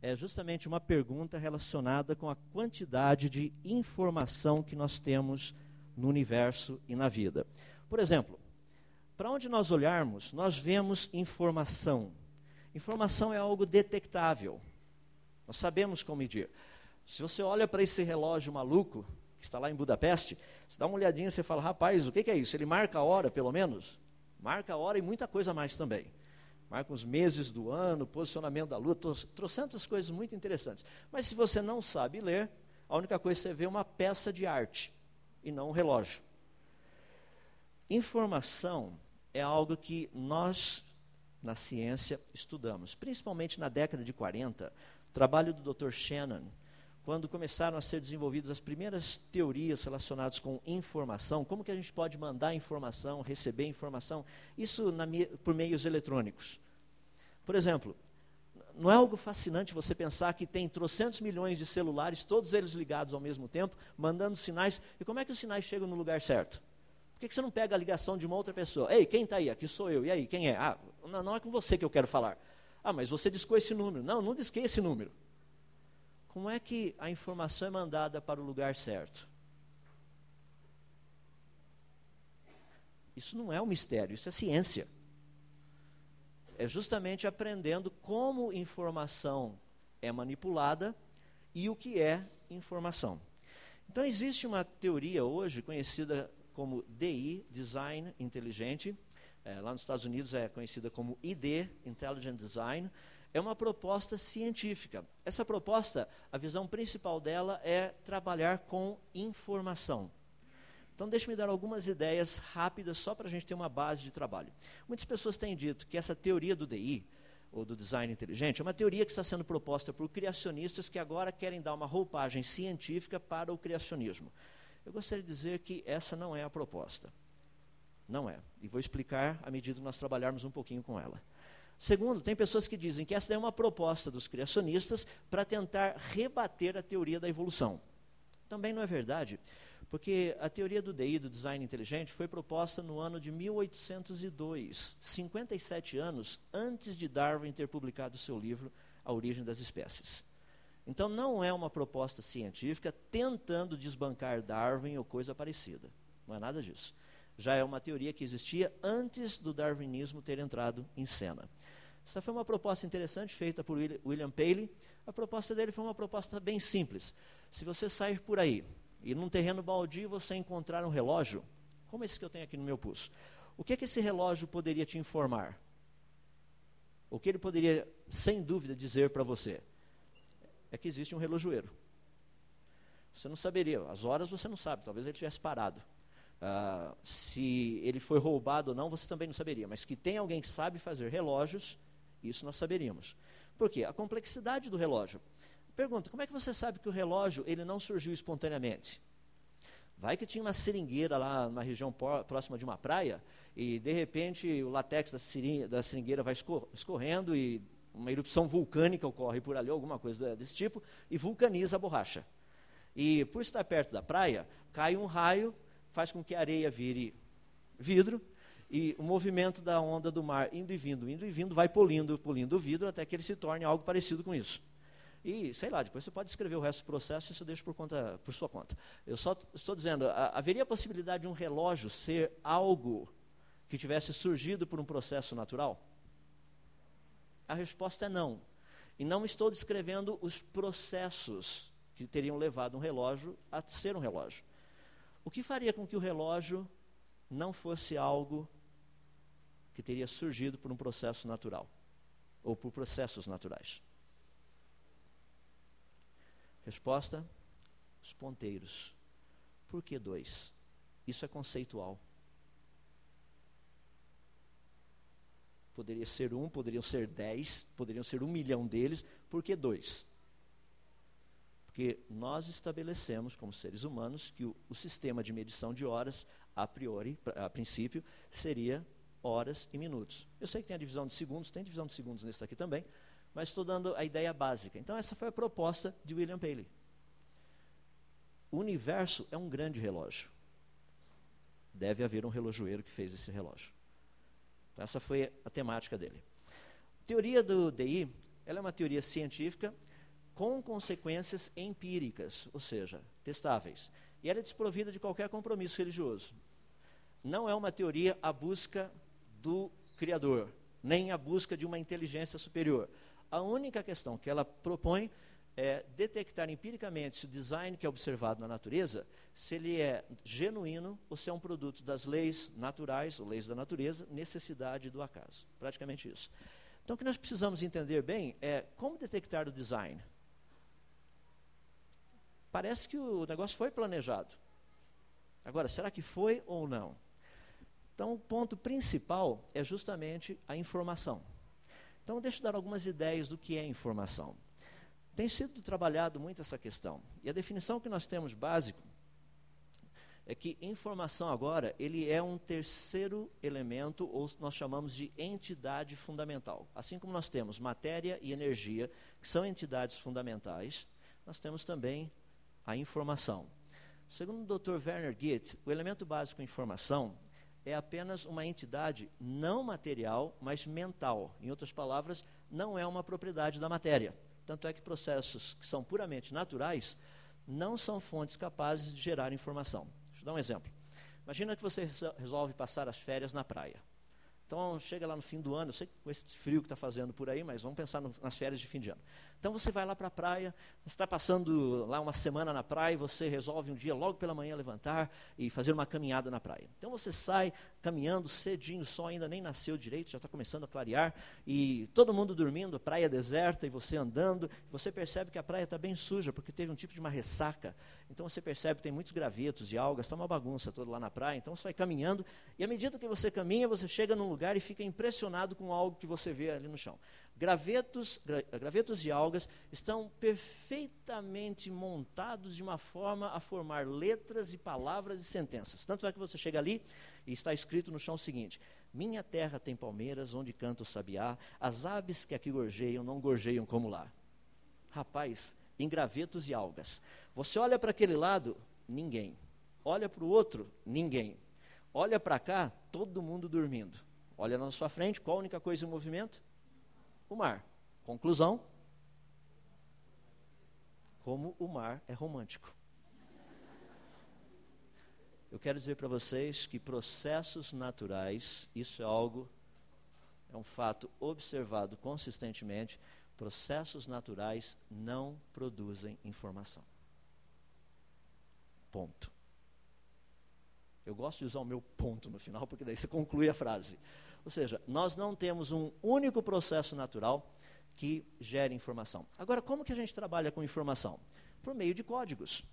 é justamente uma pergunta relacionada com a quantidade de informação que nós temos no universo e na vida. Por exemplo, para onde nós olharmos, nós vemos informação. Informação é algo detectável. Nós sabemos como medir. Se você olha para esse relógio maluco, que está lá em Budapeste, você dá uma olhadinha e fala, rapaz, o que é isso? Ele marca a hora, pelo menos? Marca a hora e muita coisa mais também. Marca os meses do ano, posicionamento da lua, trocentas coisas muito interessantes. Mas se você não sabe ler, a única coisa que você vê é uma peça de arte e não um relógio. Informação é algo que nós, na ciência, estudamos. Principalmente na década de 40, o trabalho do Dr. Shannon, quando começaram a ser desenvolvidas as primeiras teorias relacionadas com informação, como que a gente pode mandar informação, receber informação, isso na, por meios eletrônicos. Por exemplo, não é algo fascinante você pensar que tem trocentos milhões de celulares, todos eles ligados ao mesmo tempo, mandando sinais, e como é que os sinais chegam no lugar certo? Por que, você não pega a ligação de uma outra pessoa? Ei, quem está aí? Aqui sou eu. E aí, quem é? Ah, não, não é com você que eu quero falar. Ah, mas você discou esse número. Não, não disquei esse número. Como é que a informação é mandada para o lugar certo? Isso não é um mistério, isso é ciência. É justamente aprendendo como informação é manipulada e o que é informação. Então, existe uma teoria hoje conhecida como DI, Design Inteligente. É, lá nos Estados Unidos é conhecida como ID, Intelligent Design é uma proposta científica. Essa proposta, a visão principal dela é trabalhar com informação. Então, deixe-me dar algumas ideias rápidas, só para a gente ter uma base de trabalho. Muitas pessoas têm dito que essa teoria do DI, ou do design inteligente, é uma teoria que está sendo proposta por criacionistas que agora querem dar uma roupagem científica para o criacionismo. Eu gostaria de dizer que essa não é a proposta. Não é. E vou explicar à medida que nós trabalharmos um pouquinho com ela. Segundo, tem pessoas que dizem que essa é uma proposta dos criacionistas para tentar rebater a teoria da evolução. Também não é verdade, porque a teoria do DI, do design inteligente, foi proposta no ano de 1802, 57 anos antes de Darwin ter publicado seu livro A Origem das Espécies. Então não é uma proposta científica tentando desbancar Darwin ou coisa parecida. Não é nada disso. Já é uma teoria que existia antes do darwinismo ter entrado em cena. Essa foi uma proposta interessante feita por William Paley. A proposta dele foi uma proposta bem simples. Se você sair por aí e num terreno baldio você encontrar um relógio, como esse que eu tenho aqui no meu pulso, o que, é que esse relógio poderia te informar? O que ele poderia, sem dúvida, dizer para você? É que existe um relojoeiro. Você não saberia, as horas você não sabe, talvez ele tivesse parado. Uh, se ele foi roubado ou não, você também não saberia. Mas que tem alguém que sabe fazer relógios, isso nós saberíamos. Por quê? A complexidade do relógio. Pergunta, como é que você sabe que o relógio ele não surgiu espontaneamente? Vai que tinha uma seringueira lá na região próxima de uma praia e de repente o latex da, seringueira vai escorrendo e uma erupção vulcânica ocorre por ali, alguma coisa desse tipo, e vulcaniza a borracha. E por estar perto da praia, cai um raio, faz com que a areia vire vidro, e o movimento da onda do mar indo e vindo, indo e vindo, vai polindo, polindo o vidro até que ele se torne algo parecido com isso. E, sei lá, depois você pode escrever o resto do processo, isso eu deixo por, conta, por sua conta. Eu só estou dizendo, a, haveria a possibilidade de um relógio ser algo que tivesse surgido por um processo natural? A resposta é não. E não estou descrevendo os processos que teriam levado um relógio a ser um relógio. O que faria com que o relógio não fosse algo que teria surgido por um processo natural ou por processos naturais? Resposta: os ponteiros. Por que dois? Isso é conceitual. Poderia ser um, poderiam ser dez, poderiam ser um milhão deles, por que dois? Porque nós estabelecemos, como seres humanos, que o, o sistema de medição de horas, a priori, a princípio, seria horas e minutos. Eu sei que tem a divisão de segundos, tem divisão de segundos nesse aqui também, mas estou dando a ideia básica. Então, essa foi a proposta de William Paley. O universo é um grande relógio. Deve haver um relojoeiro que fez esse relógio. Essa foi a temática dele. A teoria do DI ela é uma teoria científica com consequências empíricas, ou seja, testáveis. E ela é desprovida de qualquer compromisso religioso. Não é uma teoria à busca do Criador, nem à busca de uma inteligência superior. A única questão que ela propõe é detectar empiricamente se o design que é observado na natureza, se ele é genuíno ou se é um produto das leis naturais, ou leis da natureza, necessidade do acaso. Praticamente isso. Então, o que nós precisamos entender bem é como detectar o design. Parece que o negócio foi planejado. Agora, será que foi ou não? Então, o ponto principal é justamente a informação. Então, deixa eu dar algumas ideias do que é informação. Tem sido trabalhado muito essa questão. E a definição que nós temos básico é que informação agora ele é um terceiro elemento, ou nós chamamos de entidade fundamental. Assim como nós temos matéria e energia, que são entidades fundamentais, nós temos também a informação. Segundo o Dr. Werner Gitt, o elemento básico informação é apenas uma entidade não material, mas mental. Em outras palavras, não é uma propriedade da matéria. Tanto é que processos que são puramente naturais não são fontes capazes de gerar informação. Deixa eu dar um exemplo. Imagina que você resolve passar as férias na praia. Então, chega lá no fim do ano, eu sei que com esse frio que está fazendo por aí, mas vamos pensar no, nas férias de fim de ano. Então, você vai lá para a praia, está passando lá uma semana na praia, e você resolve um dia, logo pela manhã, levantar e fazer uma caminhada na praia. Então, você sai caminhando cedinho, sol ainda nem nasceu direito, já está começando a clarear, e todo mundo dormindo, a praia deserta, e você andando, você percebe que a praia está bem suja, porque teve um tipo de uma ressaca. Então, você percebe que tem muitos gravetos de algas, está uma bagunça toda lá na praia. Então, você vai caminhando, e à medida que você caminha, você chega num lugar e fica impressionado com algo que você vê ali no chão. Gravetos, gra, gravetos de algas estão perfeitamente montados de uma forma a formar letras e palavras e sentenças. Tanto é que você chega ali e está escrito no chão o seguinte: Minha terra tem palmeiras onde canta o sabiá, as aves que aqui gorjeiam não gorjeiam como lá. Rapaz, em gravetos e algas. Você olha para aquele lado, ninguém. Olha para o outro, ninguém. Olha para cá, todo mundo dormindo. Olha na sua frente, qual a única coisa em movimento? O mar. Conclusão: como o mar é romântico. Eu quero dizer para vocês que processos naturais, isso é algo, é um fato observado consistentemente, processos naturais não produzem informação. Ponto. Eu gosto de usar o meu ponto no final, porque daí você conclui a frase. Ou seja, nós não temos um único processo natural que gere informação. Agora, como que a gente trabalha com informação? Por meio de códigos.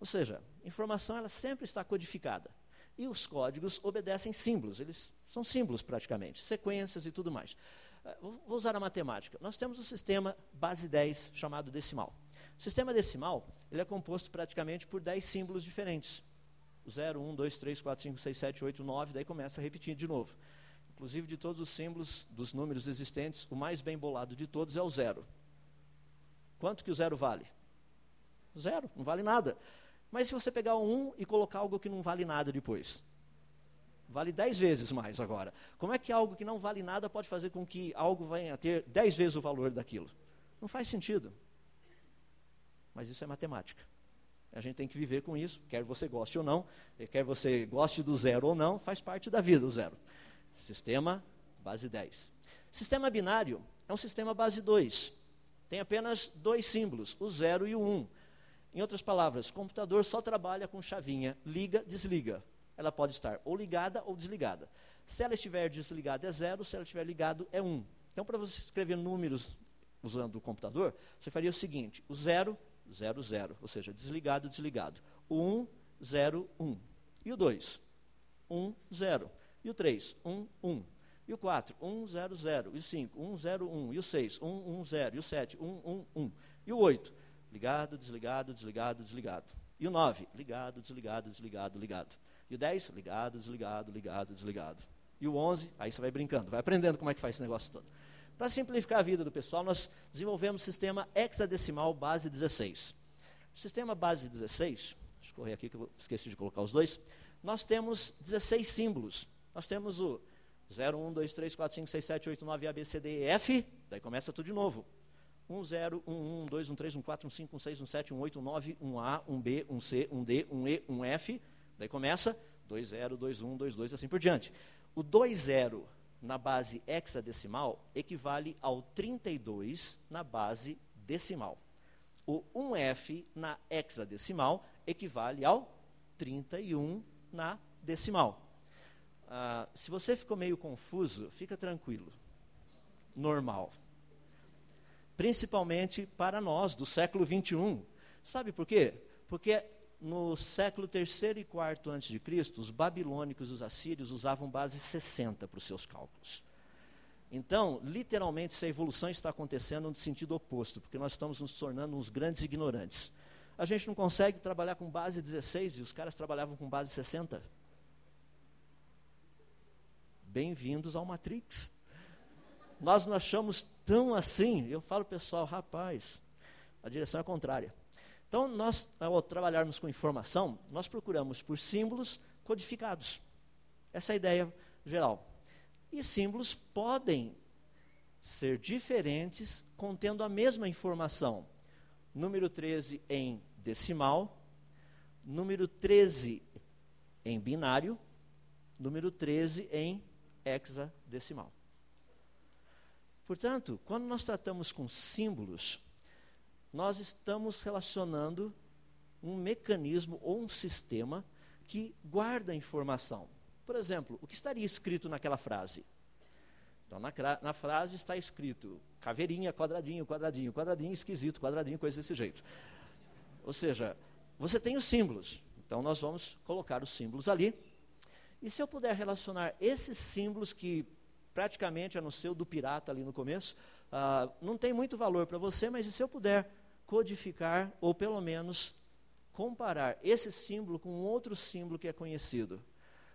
Ou seja, informação ela sempre está codificada. E os códigos obedecem símbolos, eles são símbolos praticamente, sequências e tudo mais. Eh, vou usar a matemática. Nós temos o sistema base 10 chamado decimal. O sistema decimal ele é composto praticamente por 10 símbolos diferentes. 0, 1, 2, 3, 4, 5, 6, 7, 8, 9, daí começa a repetir de novo. inclusive de todos os símbolos dos números existentes, o mais bem bolado de todos é o zero. Quanto que o zero vale? Zero, não vale nada. Mas se você pegar um e colocar algo que não vale nada depois, vale dez vezes mais agora. Como é que algo que não vale nada pode fazer com que algo venha a ter dez vezes o valor daquilo? Não faz sentido. Mas isso é matemática. A gente tem que viver com isso, quer você goste ou não, quer você goste do zero ou não, faz parte da vida o zero. Sistema base 10. Sistema binário é um sistema base 2. Tem apenas dois símbolos, o zero e o um. Em outras palavras, o computador só trabalha com chavinha liga, desliga. Ela pode estar ou ligada ou desligada. Se ela estiver desligada é zero, se ela estiver ligado é um. Então, para você escrever números usando o computador, você faria o seguinte: o zero 0, 0, ou seja, desligado, desligado. O 1, 0, 1. E o 2? 1, 0. E o 3? 1, 1. E o 4? 1, 0, 0. E o 5? 1, 0, 1. E o 6? 1, 1, 0. E o 7? 1, 1, 1. E o 8? Ligado, desligado, desligado, desligado. E o 9? Ligado, desligado, desligado, ligado. E o 10? Ligado, desligado, ligado, desligado. E o 11? Aí você vai brincando, vai aprendendo como é que faz esse negócio todo. Para simplificar a vida do pessoal, nós desenvolvemos o sistema hexadecimal base 16. O sistema base 16, deixa eu correr aqui que eu esqueci de colocar os dois. Nós temos 16 símbolos. Nós temos o 0, 1, 2, 3, 4, 5, 6, 7, 8, 9, A, B, C, D, E, F. Daí começa tudo de novo. 1, 0, 1, 1, 2, 1, 3, 1, 4, 1, 5, 1, 6, 1, 7, 1, 8, 1, 9, 1 A, 1 B, 1 C, 1 D, 1 E, 1 F. Daí começa 2, 0, 2, 1, 2, 2, assim por diante. O 2, 0 na base hexadecimal equivale ao 32 na base decimal. O 1F na hexadecimal equivale ao 31 na decimal. Ah, se você ficou meio confuso, fica tranquilo. Normal. Principalmente para nós do século 21. Sabe por quê? Porque no século terceiro e de Cristo, os babilônicos e os assírios usavam base 60 para os seus cálculos. Então, literalmente, essa evolução está acontecendo no sentido oposto, porque nós estamos nos tornando uns grandes ignorantes. A gente não consegue trabalhar com base 16 e os caras trabalhavam com base 60. Bem-vindos ao Matrix. Nós não achamos tão assim. Eu falo, pessoal, rapaz, a direção é contrária. Então, nós, ao trabalharmos com informação, nós procuramos por símbolos codificados. Essa é a ideia geral. E símbolos podem ser diferentes contendo a mesma informação. Número 13 em decimal, número 13 em binário, número 13 em hexadecimal. Portanto, quando nós tratamos com símbolos, nós estamos relacionando um mecanismo ou um sistema que guarda a informação. Por exemplo, o que estaria escrito naquela frase? Então, na, na, frase está escrito caveirinha, quadradinho, quadradinho, quadradinho, esquisito, quadradinho, coisa desse jeito. Ou seja, você tem os símbolos. Então, nós vamos colocar os símbolos ali. E se eu puder relacionar esses símbolos que praticamente, a não ser o do pirata ali no começo, uh, não tem muito valor para você, mas se eu puder codificar, ou pelo menos comparar esse símbolo com outro símbolo que é conhecido.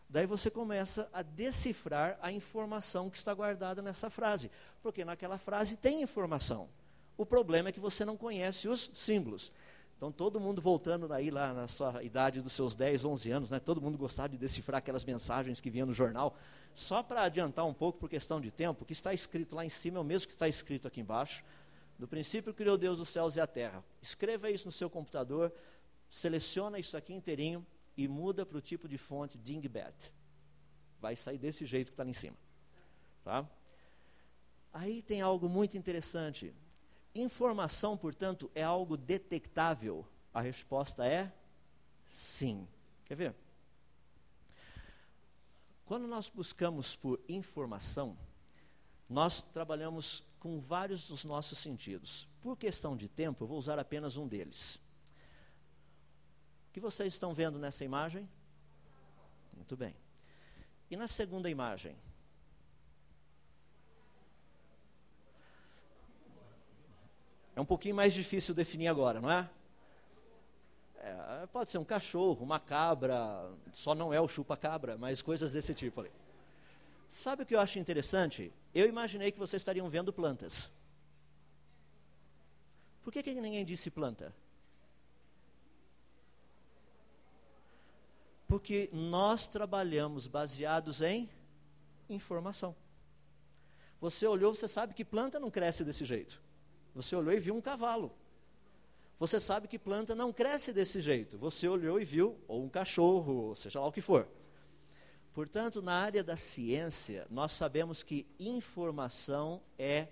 Daí você começa a decifrar a informação que está guardada nessa frase, porque naquela frase tem informação. O problema é que você não conhece os símbolos. Então, todo mundo voltando daí lá na sua idade dos seus 10, 11 anos, né, todo mundo gostava de decifrar aquelas mensagens que vinham no jornal. Só para adiantar um pouco, por questão de tempo, o que está escrito lá em cima é o mesmo que está escrito aqui embaixo. No princípio criou Deus os céus e a terra. Escreva isso no seu computador, seleciona isso aqui inteirinho e muda para o tipo de fonte Dingbat. Vai sair desse jeito que está ali em cima. Tá? Aí tem algo muito interessante. Informação, portanto, é algo detectável? A resposta é sim. Quer ver? Quando nós buscamos por informação, nós trabalhamos com vários dos nossos sentidos. Por questão de tempo, eu vou usar apenas um deles. O que vocês estão vendo nessa imagem? Muito bem. E na segunda imagem? É um pouquinho mais difícil definir agora, não é? é pode ser um cachorro, uma cabra, só não é o chupa-cabra, mas coisas desse tipo ali. Sabe o que eu acho interessante? Eu imaginei que vocês estariam vendo plantas. Por que, que ninguém disse planta? Porque nós trabalhamos baseados em informação. Você olhou, você sabe que planta não cresce desse jeito. Você olhou e viu um cavalo. Você sabe que planta não cresce desse jeito. Você olhou e viu ou um cachorro, ou seja lá o que for. Portanto, na área da ciência, nós sabemos que informação é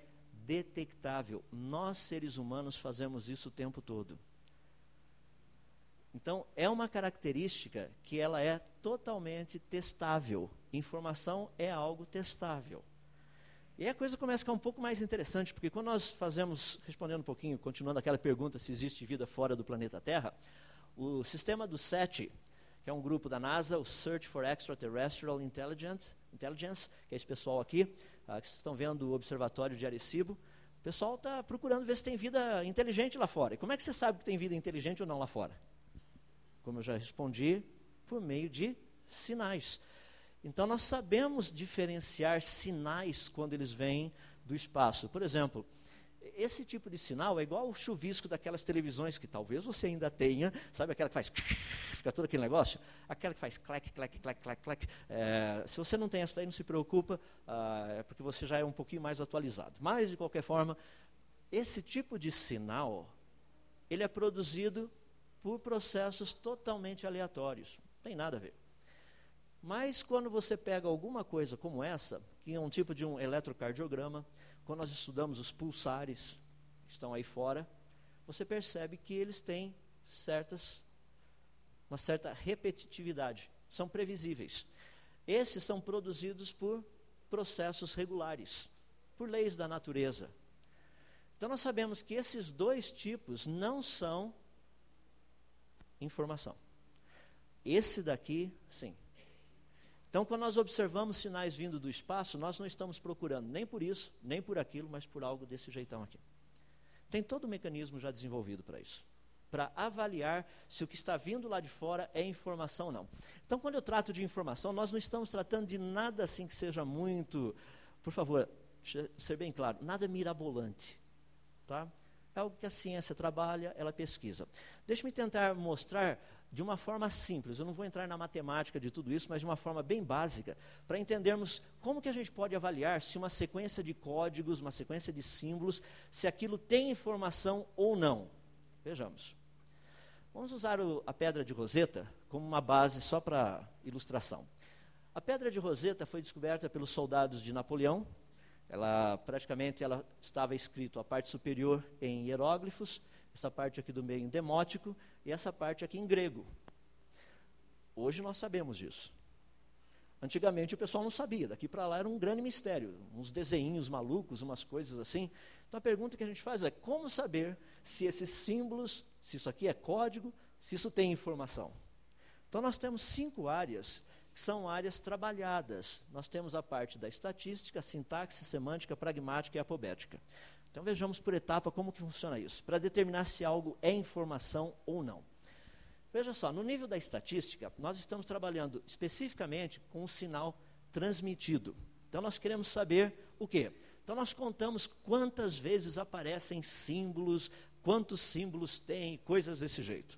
detectável. Nós, seres humanos, fazemos isso o tempo todo. Então, é uma característica que ela é totalmente testável. Informação é algo testável. E aí a coisa começa a ficar um pouco mais interessante, porque quando nós fazemos, respondendo um pouquinho, continuando aquela pergunta se existe vida fora do planeta Terra, o sistema do SETI, que é um grupo da NASA, o Search for Extraterrestrial Intelligence, que é esse pessoal aqui, ah, que vocês estão vendo o observatório de Arecibo, o pessoal está procurando ver se tem vida inteligente lá fora. E como é que você sabe que tem vida inteligente ou não lá fora? Como eu já respondi, por meio de sinais. Então nós sabemos diferenciar sinais quando eles vêm do espaço. Por exemplo, esse tipo de sinal é igual o chuvisco daquelas televisões que talvez você ainda tenha, sabe aquela que faz fica todo aquele negócio? Aquela que faz clac, clac, clac, clac, clac. É, se você não tem essa aí, não se preocupa, ah, é porque você já é um pouquinho mais atualizado. Mas, de qualquer forma, esse tipo de sinal, ele é produzido por processos totalmente aleatórios. Não tem nada a ver. Mas quando você pega alguma coisa como essa, que é um tipo de um eletrocardiograma, quando nós estudamos os pulsares que estão aí fora, você percebe que eles têm certas uma certa repetitividade, são previsíveis. Esses são produzidos por processos regulares, por leis da natureza. Então nós sabemos que esses dois tipos não são informação. Esse daqui, sim. Então, quando nós observamos sinais vindo do espaço, nós não estamos procurando nem por isso, nem por aquilo, mas por algo desse jeitão aqui. Tem todo o mecanismo já desenvolvido para isso para avaliar se o que está vindo lá de fora é informação ou não. Então, quando eu trato de informação, nós não estamos tratando de nada assim que seja muito, por favor, ser bem claro, nada mirabolante, tá? É algo que a ciência trabalha, ela pesquisa. Deixe-me tentar mostrar de uma forma simples, eu não vou entrar na matemática de tudo isso, mas de uma forma bem básica, para entendermos como que a gente pode avaliar se uma sequência de códigos, uma sequência de símbolos, se aquilo tem informação ou não. Vejamos. Vamos usar o, a pedra de Roseta como uma base só para ilustração. A pedra de Roseta foi descoberta pelos soldados de Napoleão, ela praticamente ela estava escrito a parte superior em hieróglifos, essa parte aqui do meio em demótico e essa parte aqui em grego. Hoje nós sabemos disso. Antigamente o pessoal não sabia, daqui para lá era um grande mistério, uns desenhinhos malucos, umas coisas assim. Então a pergunta que a gente faz é: como saber se esses símbolos, se isso aqui é código, se isso tem informação? Então nós temos cinco áreas que são áreas trabalhadas. Nós temos a parte da estatística, sintaxe, semântica, pragmática e apobética. Então vejamos por etapa como que funciona isso, para determinar se algo é informação ou não. Veja só, no nível da estatística, nós estamos trabalhando especificamente com o sinal transmitido. Então nós queremos saber o quê? Então nós contamos quantas vezes aparecem símbolos, quantos símbolos tem, coisas desse jeito.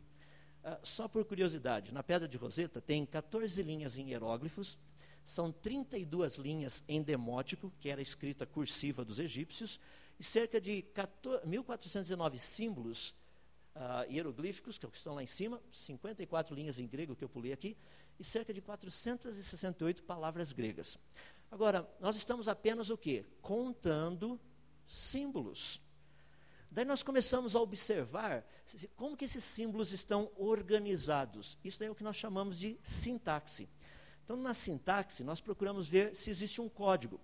Ah, só por curiosidade, na Pedra de Roseta tem 14 linhas em hieróglifos, são 32 linhas em demótico, que era escrita cursiva dos egípcios, e cerca de 14, 1.409 símbolos uh, hieroglíficos, que, é que estão lá em cima, 54 linhas em grego, que eu pulei aqui, e cerca de 468 palavras gregas. Agora, nós estamos apenas o quê? Contando símbolos. Daí nós começamos a observar como que esses símbolos estão organizados. Isso é o que nós chamamos de sintaxe. Então, na sintaxe, nós procuramos ver se existe um código.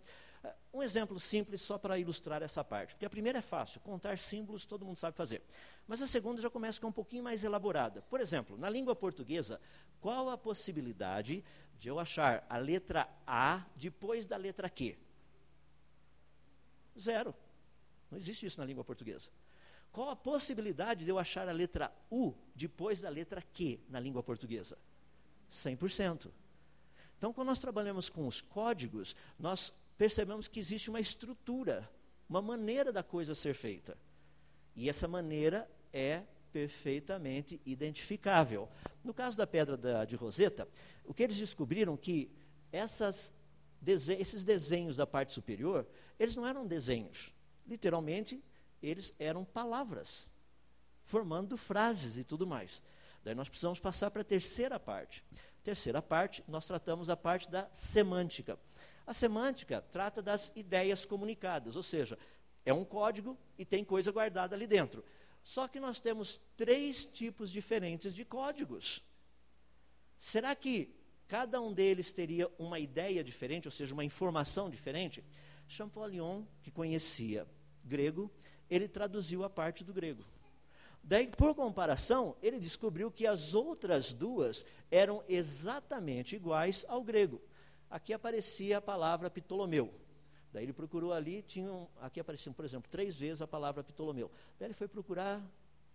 Um exemplo simples só para ilustrar essa parte. Porque a primeira é fácil, contar símbolos todo mundo sabe fazer. Mas a segunda já começa com um pouquinho mais elaborada. Por exemplo, na língua portuguesa, qual a possibilidade de eu achar a letra A depois da letra Q? Zero. Não existe isso na língua portuguesa. Qual a possibilidade de eu achar a letra U depois da letra Q na língua portuguesa? 100%. Então, quando nós trabalhamos com os códigos, nós percebemos que existe uma estrutura, uma maneira da coisa ser feita. E essa maneira é perfeitamente identificável. No caso da pedra da, de Roseta, o que eles descobriram que essas, esses desenhos da parte superior, eles não eram desenhos. Literalmente, eles eram palavras, formando frases e tudo mais. Daí nós precisamos passar para a terceira parte. Terceira parte, nós tratamos a parte da semântica. A semântica trata das ideias comunicadas, ou seja, é um código e tem coisa guardada ali dentro. Só que nós temos três tipos diferentes de códigos. Será que cada um deles teria uma ideia diferente, ou seja, uma informação diferente? Champollion, que conhecia grego, ele traduziu a parte do grego. Daí, por comparação, ele descobriu que as outras duas eram exatamente iguais ao grego. Aqui aparecia a palavra Ptolomeu. Daí ele procurou ali, tinham, aqui apareciam, por exemplo, três vezes a palavra Ptolomeu. Daí ele foi procurar,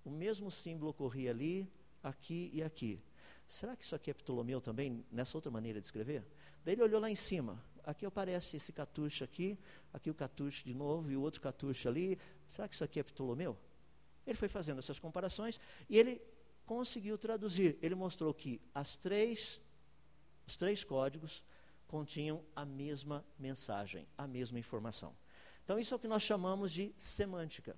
o mesmo símbolo ocorria ali, aqui e aqui. Será que isso aqui é Ptolomeu também, nessa outra maneira de escrever? Daí ele olhou lá em cima. Aqui aparece esse catucho aqui, aqui o catucho de novo e o outro catucho ali. Será que isso aqui é Ptolomeu? Ele foi fazendo essas comparações e ele conseguiu traduzir. Ele mostrou que as três, os três códigos continham a mesma mensagem, a mesma informação. Então, isso é o que nós chamamos de semântica.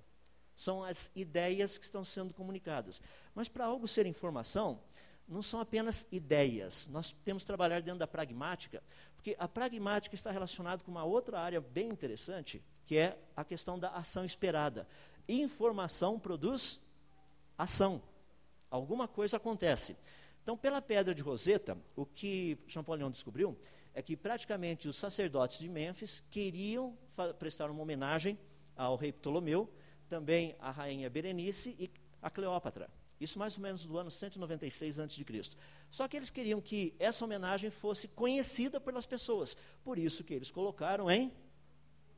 São as ideias que estão sendo comunicadas. Mas para algo ser informação, não são apenas ideias. Nós temos que trabalhar dentro da pragmática, porque a pragmática está relacionada com uma outra área bem interessante, que é a questão da ação esperada. Informação produz ação. Alguma coisa acontece. Então, pela pedra de Roseta, o que Champollion descobriu é que praticamente os sacerdotes de Mênfis queriam prestar uma homenagem ao rei Ptolomeu, também à rainha Berenice e a Cleópatra. Isso mais ou menos do ano 196 a.C. Só que eles queriam que essa homenagem fosse conhecida pelas pessoas. Por isso que eles colocaram em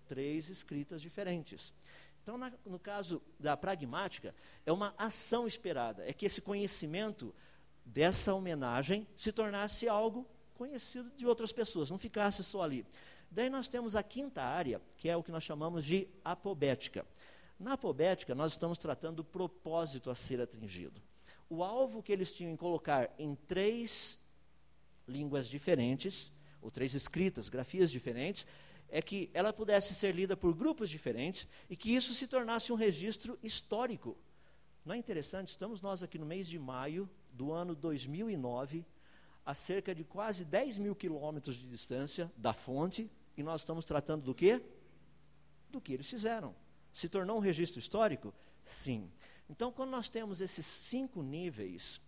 três escritas diferentes. Então, na, no caso da pragmática, é uma ação esperada, é que esse conhecimento dessa homenagem se tornasse algo conhecido de outras pessoas, não ficasse só ali. Daí nós temos a quinta área, que é o que nós chamamos de apobética. Na apobética, nós estamos tratando do propósito a ser atingido. O alvo que eles tinham em colocar em três línguas diferentes, ou três escritas, grafias diferentes, é que ela pudesse ser lida por grupos diferentes e que isso se tornasse um registro histórico. Não é interessante? Estamos nós aqui no mês de maio do ano 2009, a cerca de quase 10 mil quilômetros de distância da fonte, e nós estamos tratando do quê? Do que eles fizeram. Se tornou um registro histórico? Sim. Então, quando nós temos esses cinco níveis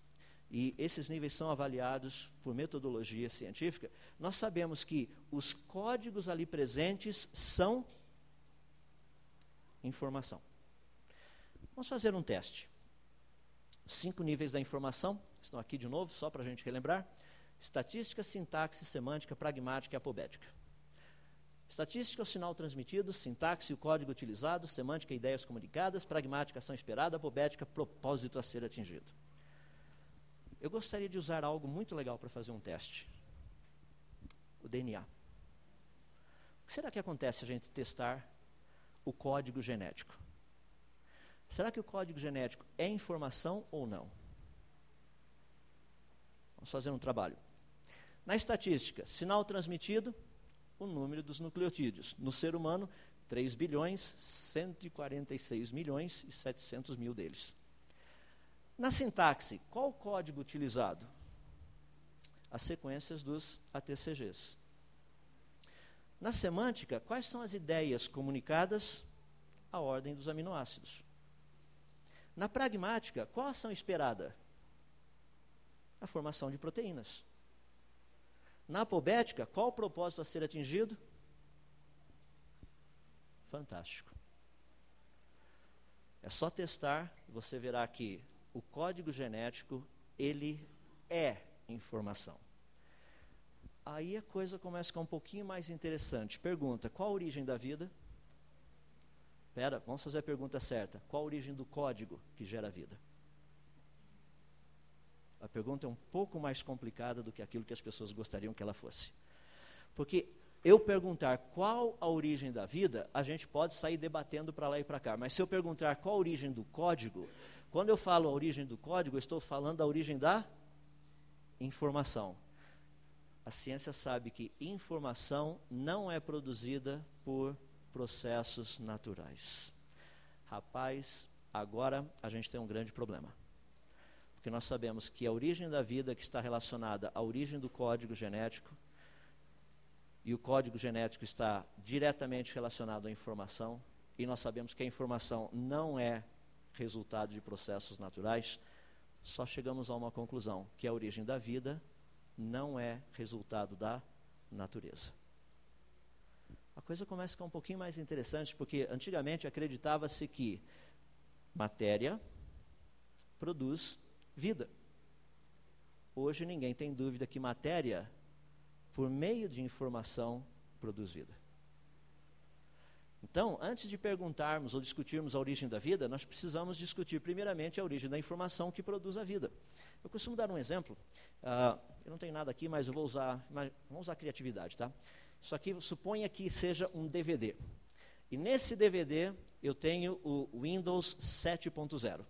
e esses níveis são avaliados por metodologia científica, nós sabemos que os códigos ali presentes são informação. Vamos fazer um teste. Cinco níveis da informação, estão aqui de novo, só para a gente relembrar: estatística, sintaxe, semântica, pragmática e apobética. Estatística, o sinal transmitido, sintaxe, o código utilizado, semântica, ideias comunicadas, pragmática, ação esperada, apobética, propósito a ser atingido. Eu gostaria de usar algo muito legal para fazer um teste. O DNA. O que será que acontece se a gente testar o código genético? Será que o código genético é informação ou não? Vamos fazer um trabalho. Na estatística, sinal transmitido, o número dos nucleotídeos. No ser humano, 3 bilhões, 146 milhões e 700 mil deles. Na sintaxe, qual o código utilizado? As sequências dos ATCGs. Na semântica, quais são as ideias comunicadas? A ordem dos aminoácidos. Na pragmática, qual a ação esperada? A formação de proteínas. Na apobética, qual o propósito a ser atingido? Fantástico. É só testar, você verá que o código genético, ele é informação. Aí a coisa começa a ficar um pouquinho mais interessante. Pergunta: qual a origem da vida? Espera, vamos fazer a pergunta certa. Qual a origem do código que gera a vida? A pergunta é um pouco mais complicada do que aquilo que as pessoas gostariam que ela fosse. Porque eu perguntar qual a origem da vida, a gente pode sair debatendo para lá e para cá. Mas se eu perguntar qual a origem do código, quando eu falo a origem do código, eu estou falando da origem da informação. A ciência sabe que informação não é produzida por processos naturais. Rapaz, agora a gente tem um grande problema. Porque nós sabemos que a origem da vida que está relacionada à origem do código genético, e o código genético está diretamente relacionado à informação, e nós sabemos que a informação não é resultado de processos naturais, só chegamos a uma conclusão, que a origem da vida não é resultado da natureza. A coisa começa a ficar um pouquinho mais interessante, porque antigamente acreditava-se que matéria produz vida. Hoje ninguém tem dúvida que matéria, por meio de informação, produz vida. Então, antes de perguntarmos ou discutirmos a origem da vida, nós precisamos discutir primeiramente a origem da informação que produz a vida. Eu costumo dar um exemplo. Uh, eu não tenho nada aqui, mas eu vou usar. Mas vamos usar criatividade, tá? Isso aqui suponha que seja um DVD. E nesse DVD eu tenho o Windows 7.0.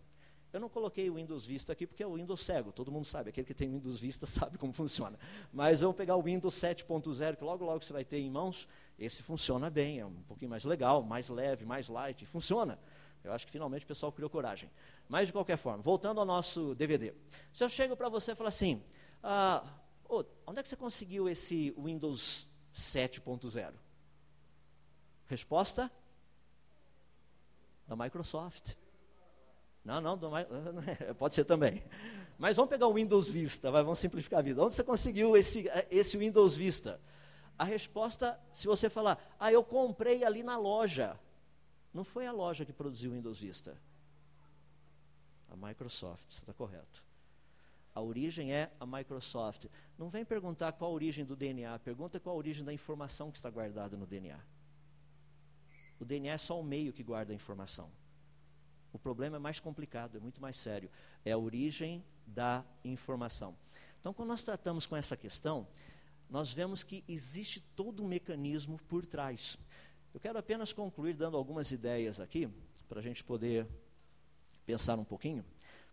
Eu não coloquei o Windows Vista aqui porque é o Windows cego, todo mundo sabe, aquele que tem Windows Vista sabe como funciona. Mas eu vou pegar o Windows 7.0, que logo logo você vai ter em mãos, esse funciona bem, é um pouquinho mais legal, mais leve, mais light, funciona. Eu acho que finalmente o pessoal criou coragem. Mas de qualquer forma, voltando ao nosso DVD. Se eu chego para você e falar assim, ah, onde é que você conseguiu esse Windows 7.0? Resposta? Da Microsoft. Não, não, pode ser também. Mas vamos pegar o Windows Vista, vai, vamos simplificar a vida. Onde você conseguiu esse, esse Windows Vista? A resposta, se você falar, ah, eu comprei ali na loja. Não foi a loja que produziu o Windows Vista. A Microsoft, está correto. A origem é a Microsoft. Não vem perguntar qual a origem do DNA, pergunta qual a origem da informação que está guardada no DNA. O DNA é só o meio que guarda a informação. O problema é mais complicado, é muito mais sério. É a origem da informação. Então, quando nós tratamos com essa questão, nós vemos que existe todo um mecanismo por trás. Eu quero apenas concluir dando algumas ideias aqui, para a gente poder pensar um pouquinho,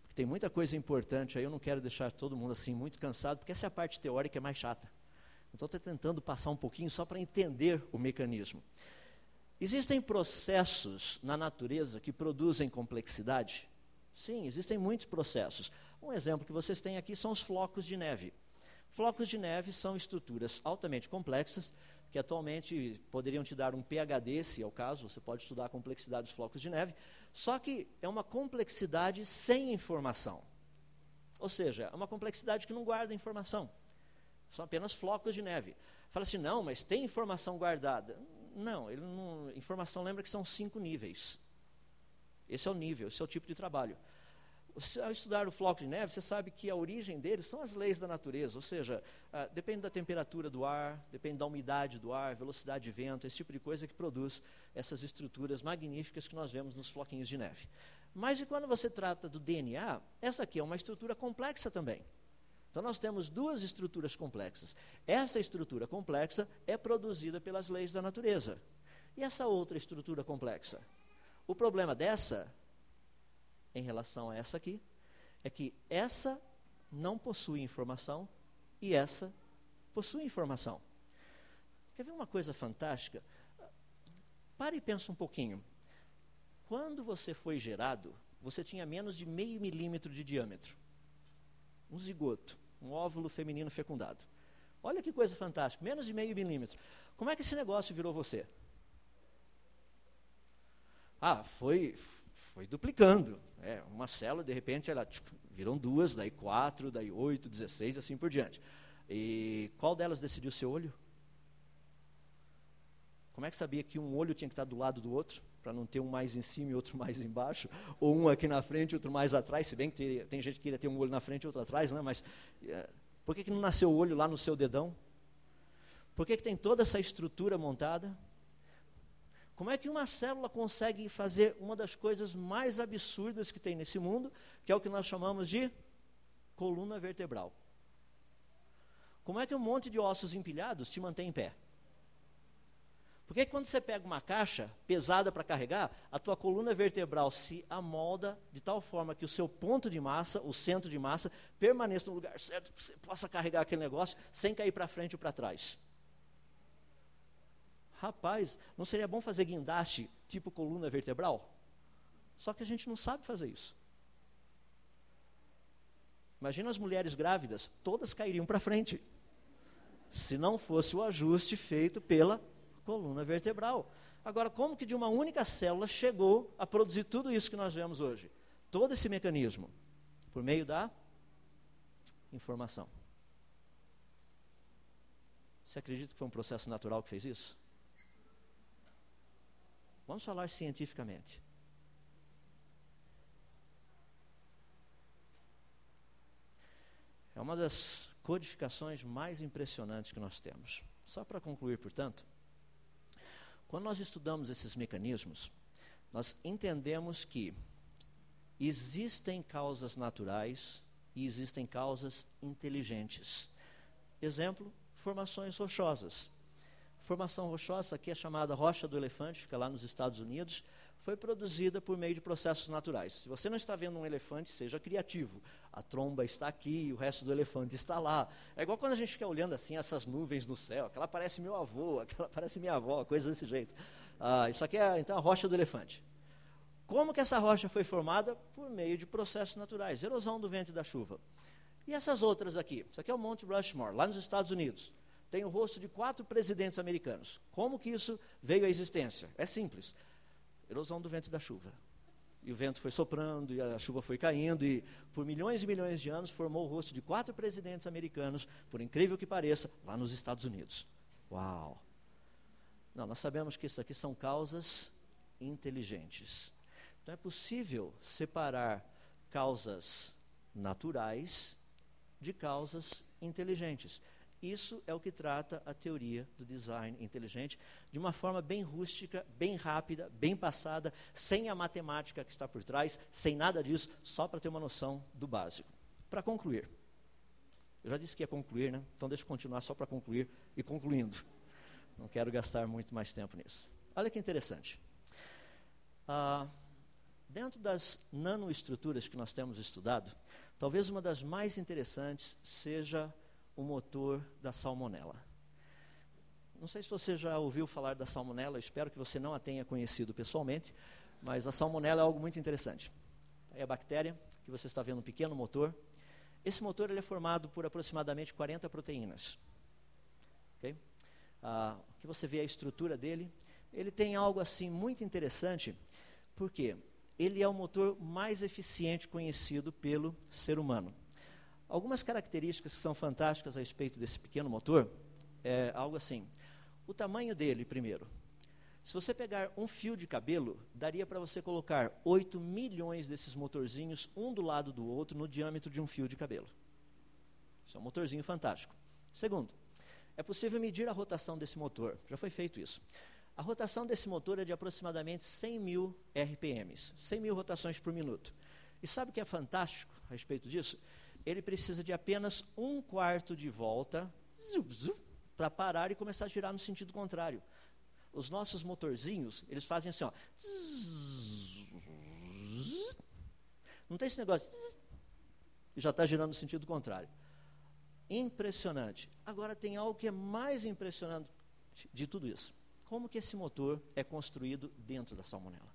porque tem muita coisa importante aí, eu não quero deixar todo mundo assim muito cansado, porque essa é a parte teórica é mais chata. Então, estou tentando passar um pouquinho só para entender o mecanismo. Existem processos na natureza que produzem complexidade? Sim, existem muitos processos. Um exemplo que vocês têm aqui são os flocos de neve. Flocos de neve são estruturas altamente complexas que atualmente poderiam te dar um PhD, se é o caso, você pode estudar a complexidade dos flocos de neve, só que é uma complexidade sem informação. Ou seja, é uma complexidade que não guarda informação. São apenas flocos de neve. Fala assim, não, mas tem informação guardada. Não, ele não, informação lembra que são cinco níveis. Esse é o nível, esse é o tipo de trabalho. Ao estudar o floco de neve, você sabe que a origem deles são as leis da natureza, ou seja, ah, depende da temperatura do ar, depende da umidade do ar, velocidade de vento, esse tipo de coisa que produz essas estruturas magníficas que nós vemos nos floquinhos de neve. Mas e quando você trata do DNA, essa aqui é uma estrutura complexa também. Então nós temos duas estruturas complexas. Essa estrutura complexa é produzida pelas leis da natureza. E essa outra estrutura complexa? O problema dessa em relação a essa aqui, é que essa não possui informação e essa possui informação. Quer ver uma coisa fantástica? Pare e pensa um pouquinho. Quando você foi gerado, você tinha menos de meio milímetro de diâmetro. Um zigoto, um óvulo feminino fecundado. Olha que coisa fantástica, menos de meio milímetro. Como é que esse negócio virou você? Ah, foi, foi duplicando. É, uma célula, de repente, ela tchic, viram duas, daí quatro, daí oito, dezesseis, assim por diante. E qual delas decidiu ser olho? Como é que sabia que um olho tinha que estar do lado do outro, para não ter um mais em cima e outro mais embaixo, ou um aqui na frente e outro mais atrás, se bem que tem, tem gente que queria ter um olho na frente e outro atrás, né? mas é, por que, que não nasceu o olho lá no seu dedão? Por que, que tem toda essa estrutura montada? Como é que uma célula consegue fazer uma das coisas mais absurdas que tem nesse mundo, que é o que nós chamamos de coluna vertebral. Como é que um monte de ossos empilhados te mantém em pé? Porque quando você pega uma caixa pesada para carregar, a tua coluna vertebral se amolda de tal forma que o seu ponto de massa, o centro de massa, permaneça no lugar certo, para você possa carregar aquele negócio sem cair para frente ou para trás. Rapaz, não seria bom fazer guindaste tipo coluna vertebral? Só que a gente não sabe fazer isso. Imagina as mulheres grávidas, todas cairiam para frente. Se não fosse o ajuste feito pela coluna vertebral. Agora, como que de uma única célula chegou a produzir tudo isso que nós vemos hoje? Todo esse mecanismo. Por meio da informação. Você acredita que foi um processo natural que fez isso? Vamos falar cientificamente. É uma das codificações mais impressionantes que nós temos. Só para concluir, portanto, quando nós estudamos esses mecanismos, nós entendemos que existem causas naturais e existem causas inteligentes. Exemplo, formações rochosas. Formação rochosa, aqui é chamada rocha do elefante, fica lá nos Estados Unidos, foi produzida por meio de processos naturais. Se você não está vendo um elefante, seja criativo. A tromba está aqui, o resto do elefante está lá. É igual quando a gente fica olhando assim essas nuvens no céu, aquela parece meu avô, aquela parece minha avó, coisa desse jeito. Ah, isso aqui é então a rocha do elefante. Como que essa rocha foi formada? Por meio de processos naturais, erosão do vento e da chuva. E essas outras aqui? Isso aqui é o Monte Rushmore, lá nos Estados Unidos tem o rosto de quatro presidentes americanos. Como que isso veio à existência? É simples. Erosão do vento e da chuva. E o vento foi soprando, e a chuva foi caindo, e por milhões e milhões de anos formou o rosto de quatro presidentes americanos, por incrível que pareça, lá nos Estados Unidos. Uau! Não, nós sabemos que isso aqui são causas inteligentes. Então é possível separar causas naturais de causas inteligentes. Isso é o que trata a teoria do design inteligente, de uma forma bem rústica, bem rápida, bem passada, sem a matemática que está por trás, sem nada disso, só para ter uma noção do básico. Para concluir, eu já disse que ia concluir, né? Então deixa eu continuar só para concluir e concluindo. Não quero gastar muito mais tempo nisso. Olha que interessante. Ah, dentro das nanoestruturas que nós temos estudado, talvez uma das mais interessantes seja o motor da salmonela. Não sei se você já ouviu falar da salmonela, espero que você não a tenha conhecido pessoalmente, mas a salmonela é algo muito interessante. É a bactéria, que você está vendo um pequeno motor. Esse motor ele é formado por aproximadamente 40 proteínas. Okay? Ah, que você vê a estrutura dele, ele tem algo assim muito interessante, porque ele é o motor mais eficiente conhecido pelo ser humano. Algumas características que são fantásticas a respeito desse pequeno motor é algo assim. O tamanho dele, primeiro. Se você pegar um fio de cabelo, daria para você colocar 8 milhões desses motorzinhos, um do lado do outro, no diâmetro de um fio de cabelo. Isso é um motorzinho fantástico. Segundo, é possível medir a rotação desse motor. Já foi feito isso. A rotação desse motor é de aproximadamente 100 mil RPMs, 100 mil rotações por minuto. E sabe o que é fantástico a respeito disso? Ele precisa de apenas um quarto de volta para parar e começar a girar no sentido contrário. Os nossos motorzinhos, eles fazem assim, ó. Não tem esse negócio. E já está girando no sentido contrário. Impressionante. Agora tem algo que é mais impressionante de tudo isso. Como que esse motor é construído dentro da salmonela?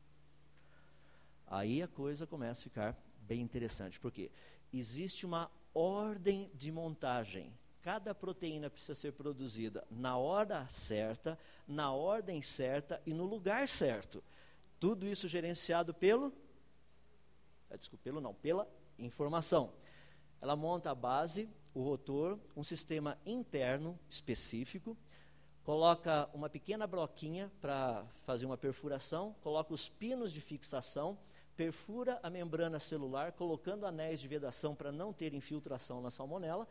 Aí a coisa começa a ficar bem interessante, porque existe uma ordem de montagem. Cada proteína precisa ser produzida na hora certa, na ordem certa e no lugar certo. Tudo isso gerenciado pelo. Eh, desculpa, pelo não, pela informação. Ela monta a base, o rotor, um sistema interno específico, coloca uma pequena broquinha para fazer uma perfuração, coloca os pinos de fixação, perfura a membrana celular, colocando anéis de vedação para não ter infiltração na salmonela,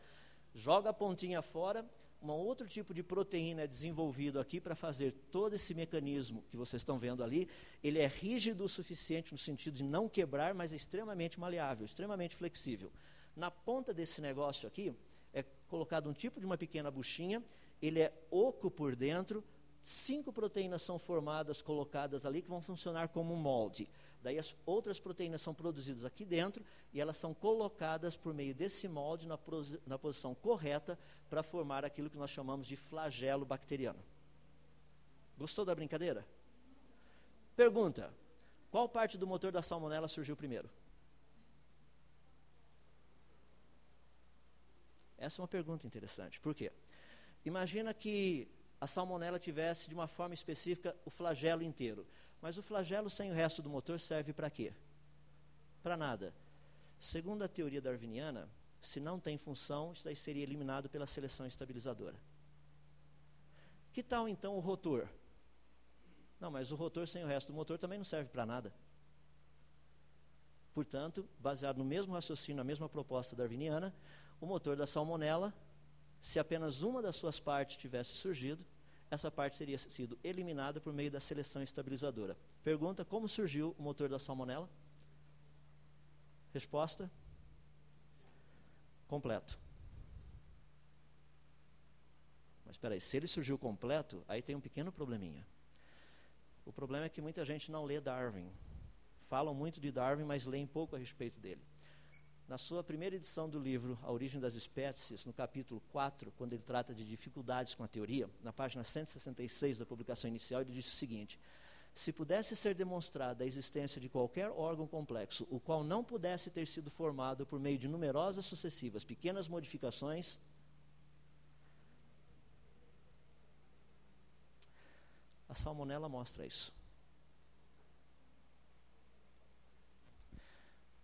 joga a pontinha fora, um outro tipo de proteína é desenvolvido aqui para fazer todo esse mecanismo que vocês estão vendo ali. Ele é rígido o suficiente no sentido de não quebrar, mas é extremamente maleável, extremamente flexível. Na ponta desse negócio aqui é colocado um tipo de uma pequena buchinha, ele é oco por dentro, cinco proteínas são formadas, colocadas ali, que vão funcionar como um molde. Daí as outras proteínas são produzidas aqui dentro e elas são colocadas por meio desse molde na, na posição correta para formar aquilo que nós chamamos de flagelo bacteriano. Gostou da brincadeira? Pergunta: qual parte do motor da salmonela surgiu primeiro? Essa é uma pergunta interessante. Por quê? Imagina que a salmonela tivesse de uma forma específica o flagelo inteiro. Mas o flagelo sem o resto do motor serve para quê? Para nada. Segundo a teoria darwiniana, se não tem função, isso daí seria eliminado pela seleção estabilizadora. Que tal então o rotor? Não, mas o rotor sem o resto do motor também não serve para nada. Portanto, baseado no mesmo raciocínio, na mesma proposta darwiniana, o motor da salmonela se apenas uma das suas partes tivesse surgido, essa parte teria sido eliminada por meio da seleção estabilizadora. Pergunta: como surgiu o motor da salmonela? Resposta: completo. Mas espera aí, se ele surgiu completo, aí tem um pequeno probleminha. O problema é que muita gente não lê Darwin. Falam muito de Darwin, mas leem pouco a respeito dele. Na sua primeira edição do livro A Origem das Espécies, no capítulo 4, quando ele trata de dificuldades com a teoria, na página 166 da publicação inicial, ele disse o seguinte: Se pudesse ser demonstrada a existência de qualquer órgão complexo, o qual não pudesse ter sido formado por meio de numerosas sucessivas pequenas modificações, a salmonela mostra isso.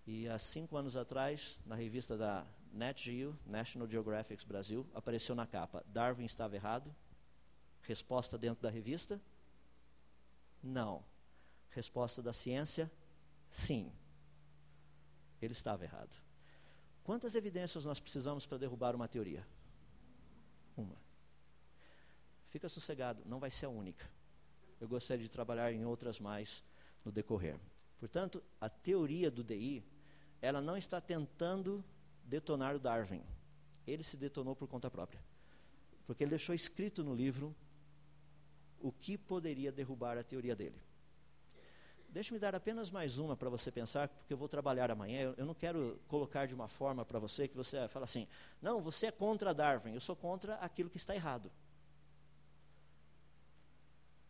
E há cinco anos atrás, na revista da Nat Geo, National Geographic Brasil, apareceu na capa: Darwin estava errado? Resposta dentro da revista? Não. Resposta da ciência? Sim. Ele estava errado. Quantas evidências nós precisamos para derrubar uma teoria? Uma. Fica sossegado, não vai ser a única. Eu gostaria de trabalhar em outras mais no decorrer. Portanto, a teoria do DI ela não está tentando detonar o Darwin. Ele se detonou por conta própria. Porque ele deixou escrito no livro o que poderia derrubar a teoria dele. Deixe-me dar apenas mais uma para você pensar, porque eu vou trabalhar amanhã. Eu não quero colocar de uma forma para você que você fala assim: não, você é contra Darwin, eu sou contra aquilo que está errado.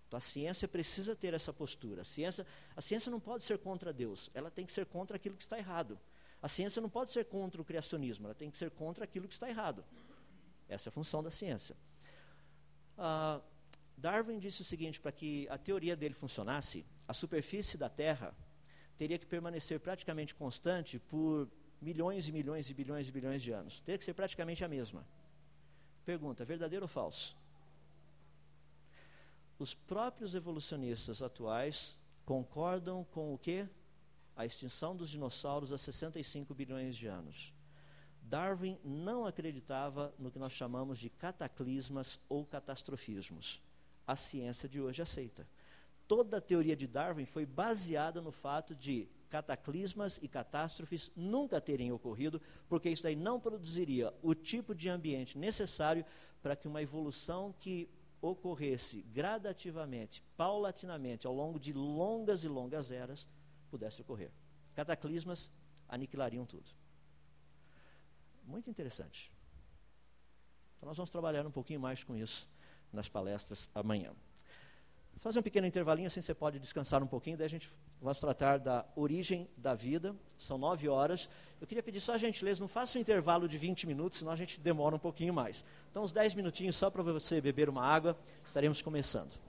Então, a ciência precisa ter essa postura. A ciência, a ciência não pode ser contra Deus, ela tem que ser contra aquilo que está errado. A ciência não pode ser contra o criacionismo, ela tem que ser contra aquilo que está errado. Essa é a função da ciência. Ah, Darwin disse o seguinte: para que a teoria dele funcionasse, a superfície da Terra teria que permanecer praticamente constante por milhões e milhões e bilhões e bilhões de anos. Teria que ser praticamente a mesma. Pergunta: verdadeiro ou falso? Os próprios evolucionistas atuais concordam com o que? A extinção dos dinossauros há 65 bilhões de anos. Darwin não acreditava no que nós chamamos de cataclismas ou catastrofismos. A ciência de hoje aceita. Toda a teoria de Darwin foi baseada no fato de cataclismas e catástrofes nunca terem ocorrido, porque isso daí não produziria o tipo de ambiente necessário para que uma evolução que ocorresse gradativamente, paulatinamente, ao longo de longas e longas eras, pudesse ocorrer. Cataclismas aniquilariam tudo. Muito interessante. Então, nós vamos trabalhar um pouquinho mais com isso nas palestras amanhã. Fazer um pequeno intervalinho, assim você pode descansar um pouquinho, daí a gente vai tratar da origem da vida. São nove horas. Eu queria pedir só a gentileza, não faça um intervalo de 20 minutos, senão a gente demora um pouquinho mais. Então, uns 10 minutinhos só para você beber uma água, estaremos começando.